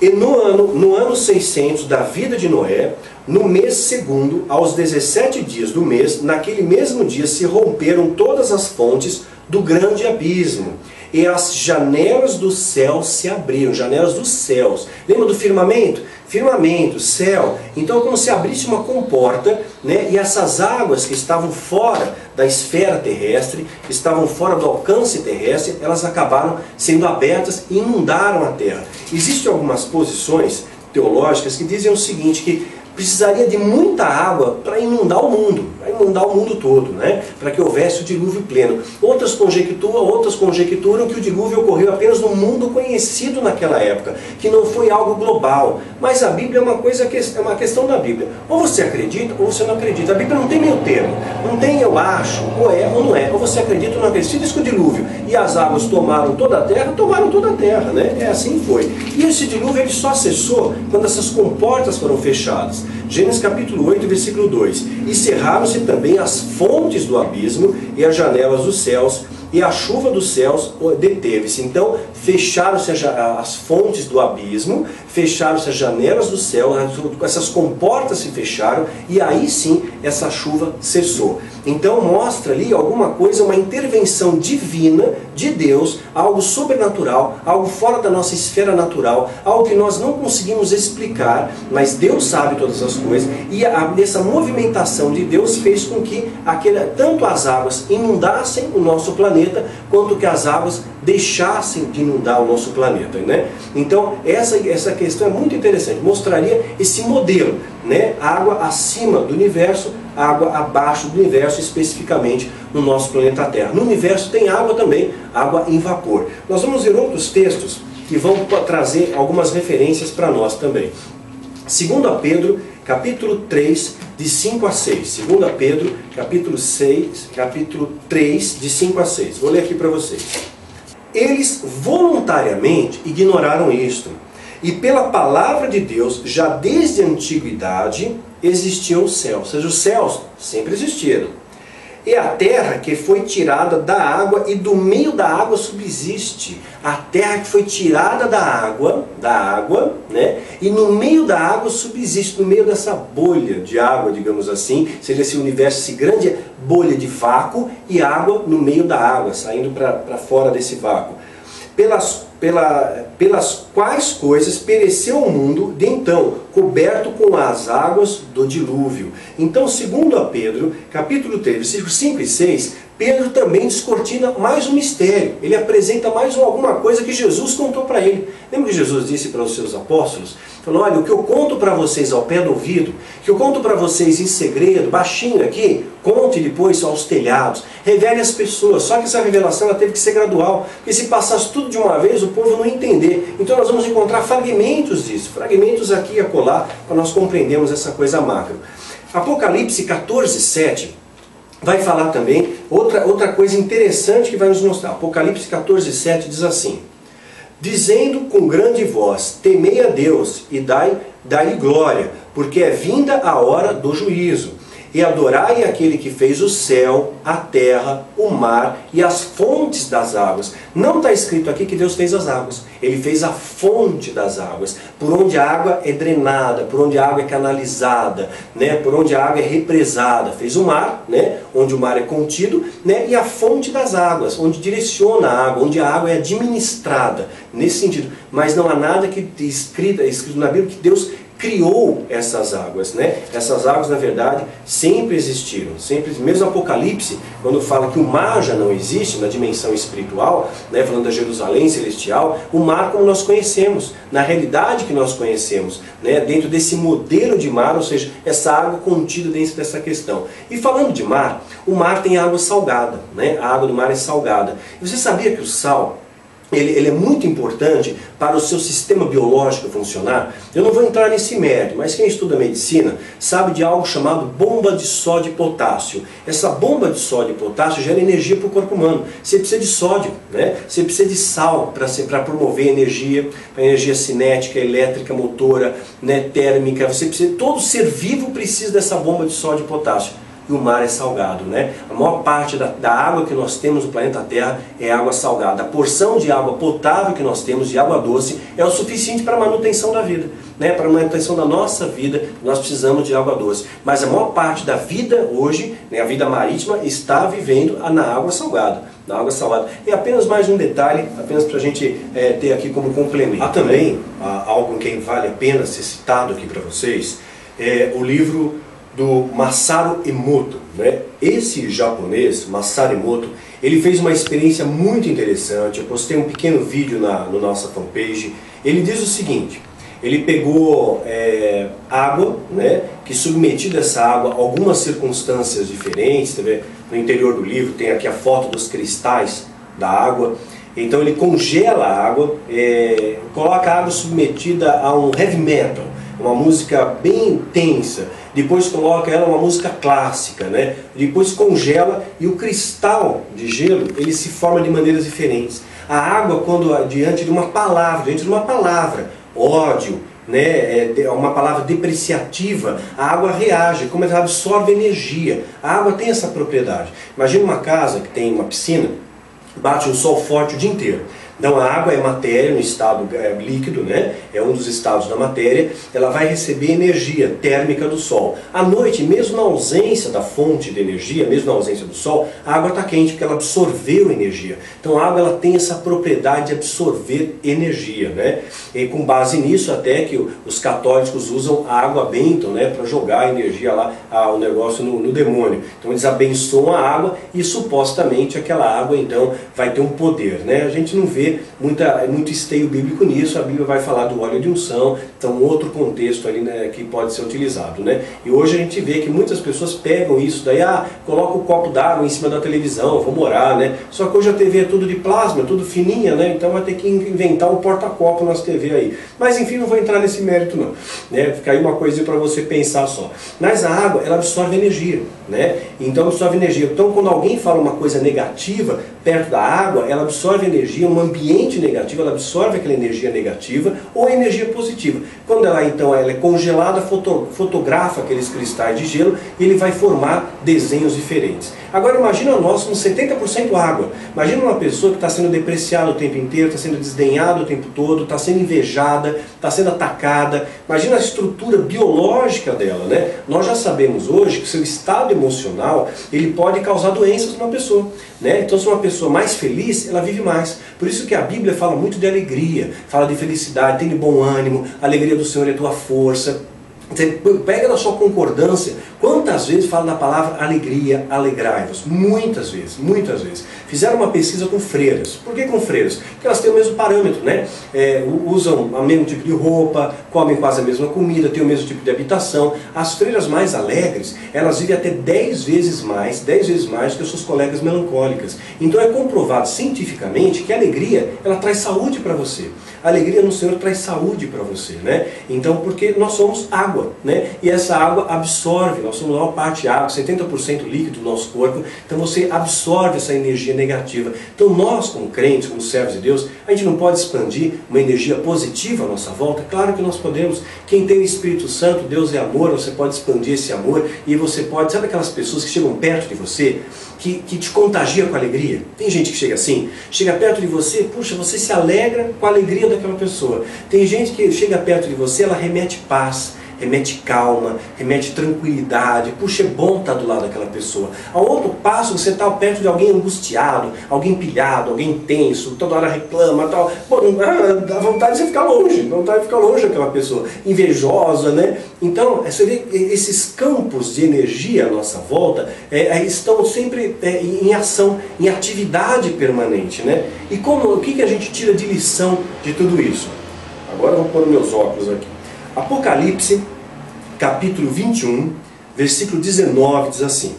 E no ano, no ano 600 da vida de Noé, no mês segundo, aos 17 dias do mês, naquele mesmo dia se romperam todas as fontes do grande abismo e as janelas do céu se abriram, janelas dos céus. Lembra do firmamento? Firmamento, céu. Então, como se abrisse uma comporta, né, e essas águas que estavam fora da esfera terrestre, estavam fora do alcance terrestre, elas acabaram sendo abertas e inundaram a terra. Existem algumas posições teológicas que dizem o seguinte, que precisaria de muita água para inundar o mundo, para inundar o mundo todo, né? para que houvesse o dilúvio pleno. Outras conjecturam, outras conjecturam que o dilúvio ocorreu apenas no mundo conhecido naquela época, que não foi algo global. Mas a Bíblia é uma coisa que é uma questão da Bíblia. Ou você acredita ou você não acredita. A Bíblia não tem meio termo, não tem eu acho, ou é ou não é. Ou você acredita ou não acredita. Se diz que o dilúvio e as águas tomaram toda a terra, tomaram toda a terra, né? É assim foi. E esse dilúvio ele só cessou quando essas comportas foram fechadas. Gênesis capítulo 8, versículo 2. E cerraram-se também as fontes do abismo e as janelas dos céus, e a chuva dos céus deteve-se. Então, fecharam-se as fontes do abismo, fecharam-se as janelas do céu, essas comportas se fecharam, e aí sim essa chuva cessou. Então mostra ali alguma coisa, uma intervenção divina de Deus, algo sobrenatural, algo fora da nossa esfera natural, algo que nós não conseguimos explicar, mas Deus sabe todas as coisas, e a, essa movimentação de Deus fez com que aquele, tanto as águas inundassem o nosso planeta, quanto que as águas deixassem de inundar o nosso planeta. Né? Então essa, essa questão é muito interessante, mostraria esse modelo, né? água acima do universo, água abaixo do universo, especificamente no nosso planeta Terra. No universo tem água também, água em vapor. Nós vamos ver outros textos que vão trazer algumas referências para nós também. 2 Pedro, capítulo 3, de 5 a 6. 2 Pedro, capítulo 6, capítulo 3, de 5 a 6. Vou ler aqui para vocês. Eles voluntariamente ignoraram isto, e pela palavra de Deus, já desde a antiguidade, existiam os céus. Ou seja, os céus sempre existiram e a terra que foi tirada da água e do meio da água subsiste. A terra que foi tirada da água, da água, né? E no meio da água subsiste, no meio dessa bolha de água, digamos assim, seja esse universo, esse grande bolha de vácuo e água no meio da água, saindo para fora desse vácuo. Pelas pela, pelas quais coisas pereceu o mundo de então, coberto com as águas do dilúvio. Então, segundo a Pedro, capítulo 3, versículos 5 e 6, Pedro também descortina mais um mistério. Ele apresenta mais alguma coisa que Jesus contou para ele. Lembra que Jesus disse para os seus apóstolos? Falou, olha, o que eu conto para vocês ao pé do ouvido, que eu conto para vocês em segredo, baixinho aqui, conte depois aos telhados, revele às pessoas. Só que essa revelação ela teve que ser gradual, porque se passasse tudo de uma vez, o povo não entender. Então nós vamos encontrar fragmentos disso, fragmentos aqui e acolá, para nós compreendermos essa coisa macro. Apocalipse 14, 7 vai falar também outra, outra coisa interessante que vai nos mostrar. Apocalipse 14, 7 diz assim: Dizendo com grande voz: Temei a Deus e dai-lhe dai glória, porque é vinda a hora do juízo e adorai aquele que fez o céu, a terra, o mar e as fontes das águas. Não está escrito aqui que Deus fez as águas. Ele fez a fonte das águas, por onde a água é drenada, por onde a água é canalizada, né? por onde a água é represada. Fez o mar, né? onde o mar é contido, né? e a fonte das águas, onde direciona a água, onde a água é administrada. Nesse sentido. Mas não há nada que escrito, escrito na Bíblia que Deus criou essas águas, né? Essas águas, na verdade, sempre existiram, sempre, mesmo Apocalipse, quando fala que o mar já não existe na dimensão espiritual, né, falando da Jerusalém celestial, o mar como nós conhecemos, na realidade que nós conhecemos, né, dentro desse modelo de mar, ou seja, essa água contida dentro dessa questão. E falando de mar, o mar tem água salgada, né? A água do mar é salgada. E você sabia que o sal ele, ele, é muito importante para o seu sistema biológico funcionar. Eu não vou entrar nesse mérito, mas quem estuda medicina sabe de algo chamado bomba de sódio e potássio. Essa bomba de sódio e potássio gera energia para o corpo humano. Você precisa de sódio, né? você precisa de sal para promover energia, a energia cinética, elétrica, motora, né, térmica. Você precisa, todo ser vivo precisa dessa bomba de sódio e potássio e o mar é salgado. Né? A maior parte da, da, água que nós temos no planeta Terra é água salgada. A porção de água potável que nós temos, de água doce, é o suficiente para a manutenção da vida. Né? Para a manutenção da nossa vida, nós precisamos de água doce. Mas a maior parte da vida hoje, né, a vida marítima, está vivendo na água salgada. Na água salgada. E apenas mais um detalhe, apenas para a gente é, ter aqui como complemento. Há também algo que vale a pena ser citado aqui para vocês, é o livro do Masaru Emoto. Né? Esse japonês, Masaru Emoto, ele fez uma experiência muito interessante. Eu postei um pequeno vídeo na no nossa fanpage. Ele diz o seguinte: ele pegou é, água, né, que submetida a essa água algumas circunstâncias diferentes. Tá no interior do livro tem aqui a foto dos cristais da água. Então ele congela a água, é, coloca a água submetida a um heavy metal, uma música bem intensa depois coloca ela uma música clássica, né? depois congela e o cristal de gelo ele se forma de maneiras diferentes. A água, quando diante de uma palavra, diante de uma palavra, ódio, né, é uma palavra depreciativa, a água reage, como ela absorve energia. A água tem essa propriedade. Imagina uma casa que tem uma piscina, bate um sol forte o dia inteiro. Então a água é matéria no estado é, líquido, né? é um dos estados da matéria, ela vai receber energia térmica do Sol. À noite, mesmo na ausência da fonte de energia, mesmo na ausência do Sol, a água está quente porque ela absorveu energia. Então a água ela tem essa propriedade de absorver energia. Né? E com base nisso até que os católicos usam a água benta né? para jogar a energia lá, o negócio no, no demônio. Então eles abençoam a água e supostamente aquela água então vai ter um poder. Né? A gente não vê muita, muito esteio bíblico nisso, a Bíblia vai falar do óleo de unção, então outro contexto ali né, que pode ser utilizado. Né? E hoje a gente vê que muitas pessoas pegam isso daí, ah, coloca o copo d'água em cima da televisão, vamos orar, né? Só que hoje a TV é tudo de plasma, tudo fininha, né? Então vai ter que inventar um porta-copo nas TV aí. Mas enfim, não vou entrar nesse mérito não. Né? Fica aí uma coisa para você pensar só. Mas a água, ela absorve energia, né? Então absorve energia. Então quando alguém fala uma coisa negativa perto da água, ela absorve energia, um ambiente negativo, ela absorve aquela energia negativa ou energia positiva. Quando ela então ela é congelada, foto, fotografa aqueles cristais de gelo e ele vai formar desenhos diferentes. Agora imagina nós com 70% água. Imagina uma pessoa que está sendo depreciada o tempo inteiro, está sendo desdenhada o tempo todo, está sendo invejada, está sendo atacada. Imagina a estrutura biológica dela, né? Nós já sabemos hoje que seu estado emocional ele pode causar doenças numa pessoa. Né? Então, se uma pessoa mais feliz, ela vive mais. Por isso que a Bíblia fala muito de alegria, fala de felicidade, tem de bom ânimo, a alegria do Senhor é tua força. Você pega na sua concordância quantas vezes fala da palavra alegria, alegrai-vos. Muitas vezes, muitas vezes. Fizeram uma pesquisa com freiras. Por que com freiras? Porque elas têm o mesmo parâmetro, né? É, usam o mesmo tipo de roupa, comem quase a mesma comida, têm o mesmo tipo de habitação. As freiras mais alegres, elas vivem até 10 vezes mais, 10 vezes mais que suas colegas melancólicas. Então é comprovado cientificamente que a alegria, ela traz saúde para você. Alegria no Senhor traz saúde para você, né? Então, porque nós somos água, né? E essa água absorve, nós somos a maior parte água, 70% líquido do nosso corpo, então você absorve essa energia negativa. Então nós, como crentes, como servos de Deus, a gente não pode expandir uma energia positiva à nossa volta? Claro que nós podemos. Quem tem o Espírito Santo, Deus é amor, você pode expandir esse amor e você pode, sabe aquelas pessoas que chegam perto de você, que, que te contagia com alegria? Tem gente que chega assim, chega perto de você, puxa, você se alegra com a alegria daquela pessoa. Tem gente que chega perto de você, ela remete paz, remete calma, remete tranquilidade. Puxa, é bom estar do lado daquela pessoa. A outro passo, você está perto de alguém angustiado, alguém pilhado, alguém tenso, toda hora reclama, tal. Pô, dá vontade de você ficar longe, dá vontade de ficar longe daquela pessoa, invejosa, né? Então, é, você vê esses campos de energia à nossa volta é, é, estão sempre é, em ação, em atividade permanente, né? E como, o que, que a gente tira de lição de tudo isso? Agora eu vou pôr meus óculos aqui. Apocalipse, capítulo 21, versículo 19, diz assim: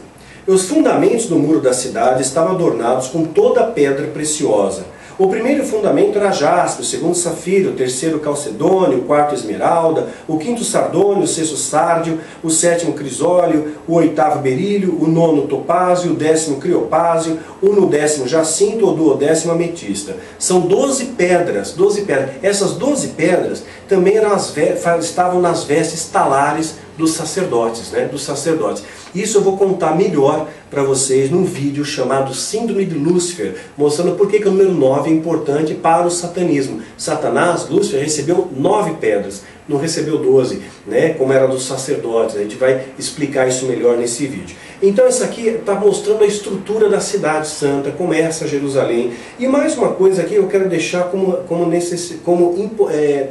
Os fundamentos do muro da cidade estavam adornados com toda pedra preciosa o primeiro fundamento era jaspe, o segundo safiro, o terceiro calcedônio, o quarto esmeralda, o quinto sardônio, o sexto sárdio, o sétimo crisólio, o oitavo berílio, o nono topázio, o décimo criopázio, o no décimo jacinto, o duodécimo ametista. São doze pedras, doze pedras. Essas doze pedras também eram as, estavam nas vestes talares dos sacerdotes, né, dos sacerdotes. Isso eu vou contar melhor para vocês num vídeo chamado Síndrome de Lúcifer, mostrando por que, que o número 9 é importante para o satanismo. Satanás, Lúcifer, recebeu nove pedras, não recebeu doze, né, como era dos sacerdotes. A gente vai explicar isso melhor nesse vídeo. Então isso aqui está mostrando a estrutura da cidade santa, como é essa Jerusalém. E mais uma coisa aqui eu quero deixar como, como, necess, como é,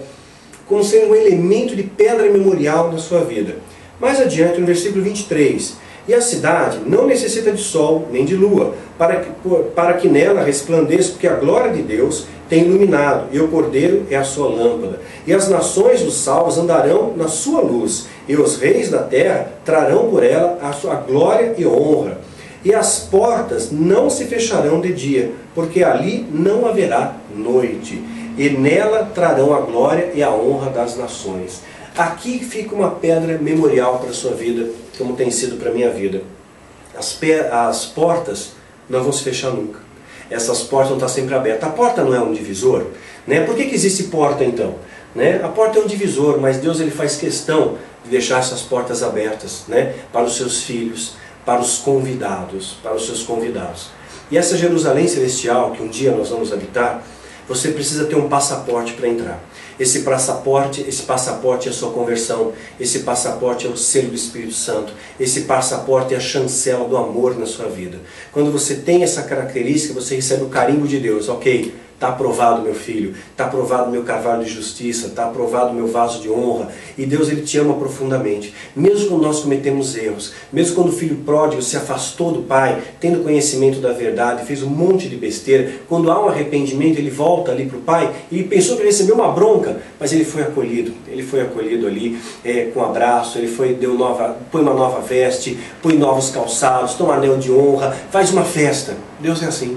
como sendo um elemento de pedra memorial na sua vida. Mais adiante, no versículo 23, e a cidade não necessita de sol nem de lua, para que, para que nela resplandeça, porque a glória de Deus tem iluminado, e o cordeiro é a sua lâmpada. E as nações dos salvos andarão na sua luz, e os reis da terra trarão por ela a sua glória e honra. E as portas não se fecharão de dia, porque ali não haverá noite e nela trarão a glória e a honra das nações. Aqui fica uma pedra memorial para a sua vida, como tem sido para a minha vida. As, as portas não vão se fechar nunca. Essas portas vão estar sempre abertas. A porta não é um divisor? Né? Por que, que existe porta então? Né? A porta é um divisor, mas Deus ele faz questão de deixar essas portas abertas né? para os seus filhos, para os convidados, para os seus convidados. E essa Jerusalém celestial que um dia nós vamos habitar, você precisa ter um passaporte para entrar. Esse passaporte, esse passaporte é a sua conversão, esse passaporte é o selo do Espírito Santo, esse passaporte é a chancela do amor na sua vida. Quando você tem essa característica, você recebe o carimbo de Deus, ok, Está aprovado meu filho, está aprovado meu carvalho de justiça, está aprovado meu vaso de honra. E Deus ele te ama profundamente. Mesmo quando nós cometemos erros, mesmo quando o filho pródigo se afastou do pai, tendo conhecimento da verdade, fez um monte de besteira, quando há um arrependimento, ele volta ali para o pai e pensou que ele recebeu uma bronca, mas ele foi acolhido. Ele foi acolhido ali é, com um abraço, ele foi, deu nova, põe uma nova veste, põe novos calçados, toma um anel de honra, faz uma festa. Deus é assim.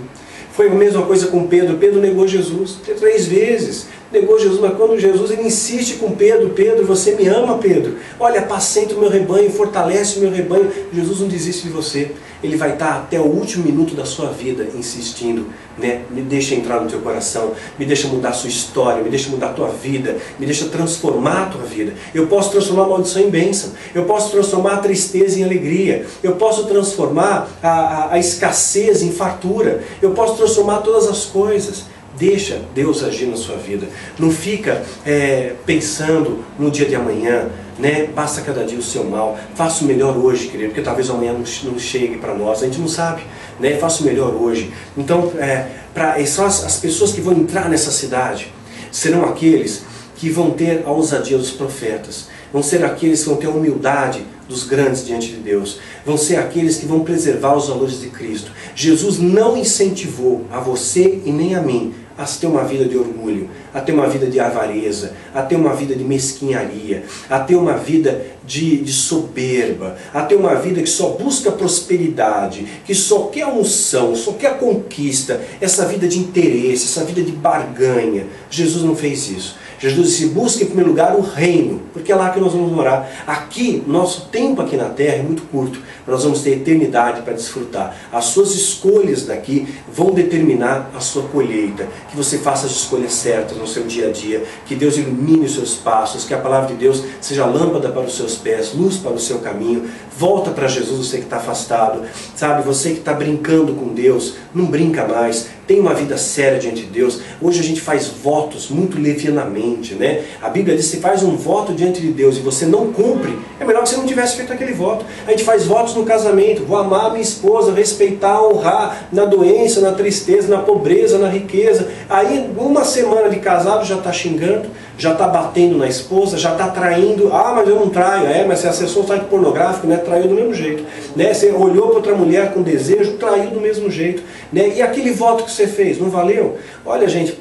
Foi a mesma coisa com Pedro. Pedro negou Jesus três vezes. Negou Jesus, mas quando Jesus ele insiste com Pedro, Pedro, você me ama, Pedro. Olha, apacenta o meu rebanho, fortalece o meu rebanho. Jesus não desiste de você. Ele vai estar até o último minuto da sua vida insistindo, né? Me deixa entrar no teu coração, me deixa mudar a sua história, me deixa mudar a tua vida, me deixa transformar a tua vida. Eu posso transformar a maldição em bênção, eu posso transformar a tristeza em alegria, eu posso transformar a, a, a escassez em fartura, eu posso transformar todas as coisas. Deixa Deus agir na sua vida. Não fica é, pensando no dia de amanhã, né? Basta cada dia o seu mal. Faça o melhor hoje, querido, porque talvez amanhã não, chegue para nós. A gente não sabe, né? Faça o melhor hoje. Então, é, pra, são as, as pessoas que vão entrar nessa cidade serão aqueles que vão ter a ousadia dos profetas. Vão ser aqueles que vão ter a humildade dos grandes diante de Deus. Vão ser aqueles que vão preservar os valores de Cristo. Jesus não incentivou a você e nem a mim a ter uma vida de orgulho, a ter uma vida de avareza, a ter uma vida de mesquinharia, a ter uma vida de, de soberba, a ter uma vida que só busca prosperidade, que só quer unção, só quer conquista, essa vida de interesse, essa vida de barganha. Jesus não fez isso. Jesus disse, busque em primeiro lugar o reino, porque é lá que nós vamos morar. Aqui, nosso tempo aqui na terra é muito curto, nós vamos ter eternidade para desfrutar. As suas escolhas daqui vão determinar a sua colheita. Que você faça as escolhas certas no seu dia a dia, que Deus ilumine os seus passos, que a palavra de Deus seja lâmpada para os seus pés, luz para o seu caminho. Volta para Jesus, você que está afastado, sabe? Você que está brincando com Deus, não brinca mais tem uma vida séria diante de Deus. Hoje a gente faz votos muito levianamente, né? A Bíblia diz que se faz um voto diante de Deus e você não cumpre, é melhor que você não tivesse feito aquele voto. A gente faz votos no casamento, vou amar minha esposa, respeitar, honrar, na doença, na tristeza, na pobreza, na riqueza. Aí, uma semana de casado já está xingando, já está batendo na esposa, já está traindo. Ah, mas eu não traio. É, mas você acessou o site pornográfico, né? traiu do mesmo jeito. Né? Você olhou para outra mulher com desejo, traiu do mesmo jeito. Né? E aquele voto que você fez, não valeu? Olha, gente,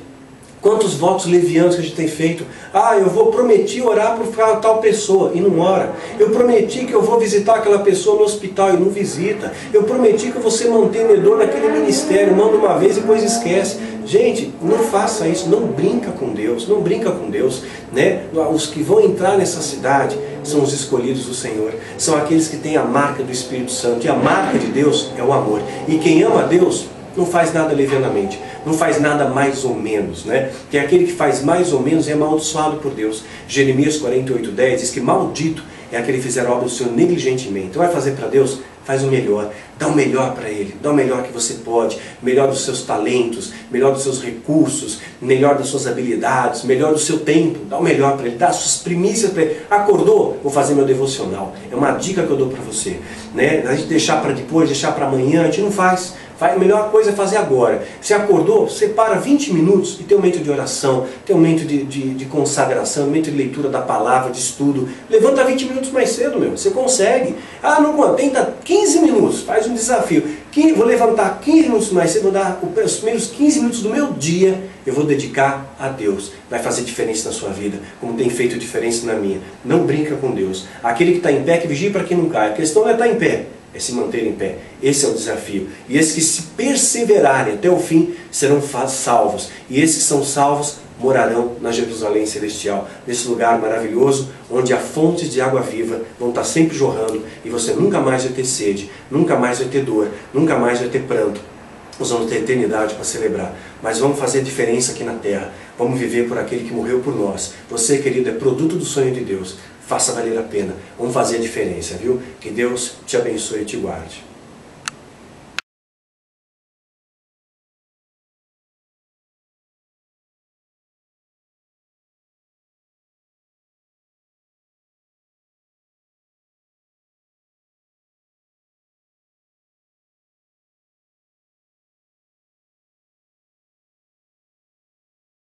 Quantos votos levianos que a gente tem feito? Ah, eu vou prometer orar por tal pessoa e não ora. Eu prometi que eu vou visitar aquela pessoa no hospital e não visita. Eu prometi que ser mantenedor naquele ministério, manda uma vez e depois esquece. Gente, não faça isso, não brinca com Deus, não brinca com Deus. Né? Os que vão entrar nessa cidade são os escolhidos do Senhor, são aqueles que têm a marca do Espírito Santo. E a marca de Deus é o amor. E quem ama Deus não faz nada levianamente, não faz nada mais ou menos, né? Que é aquele que faz mais ou menos é amaldiçoado por Deus. Jeremias 48, 10 diz que maldito é aquele que fizer a obra do Senhor negligentemente. Então vai fazer para Deus? Faz o melhor, dá o melhor para Ele, dá o melhor que você pode, melhor dos seus talentos, melhor dos seus recursos, melhor das suas habilidades, melhor do seu tempo, dá o melhor para Ele, dá as suas primícias para Ele. Acordou? Vou fazer meu devocional. É uma dica que eu dou para você. Né? A gente deixar para depois, deixar para amanhã, a gente não faz. A melhor coisa é fazer agora. Você acordou, separa 20 minutos e tem um momento de oração, tem um momento de, de, de consagração, um momento de leitura da palavra, de estudo. Levanta 20 minutos mais cedo, meu. Você consegue. Ah, não, tenta 15 minutos, faz um desafio. Vou levantar 15 minutos mais cedo, vou dar os primeiros 15 minutos do meu dia, eu vou dedicar a Deus. Vai fazer diferença na sua vida, como tem feito diferença na minha. Não brinca com Deus. Aquele que está em pé, que vigia para que não caia. A questão é estar tá em pé é se manter em pé. Esse é o desafio. E esses que se perseverarem até o fim serão salvos. E esses que são salvos morarão na Jerusalém celestial, nesse lugar maravilhoso onde há fontes de água viva vão estar sempre jorrando e você nunca mais vai ter sede, nunca mais vai ter dor, nunca mais vai ter pranto. Nós vamos ter eternidade para celebrar, mas vamos fazer diferença aqui na terra. Vamos viver por aquele que morreu por nós. Você, querido, é produto do sonho de Deus faça valer a pena. Vamos fazer a diferença, viu? Que Deus te abençoe e te guarde.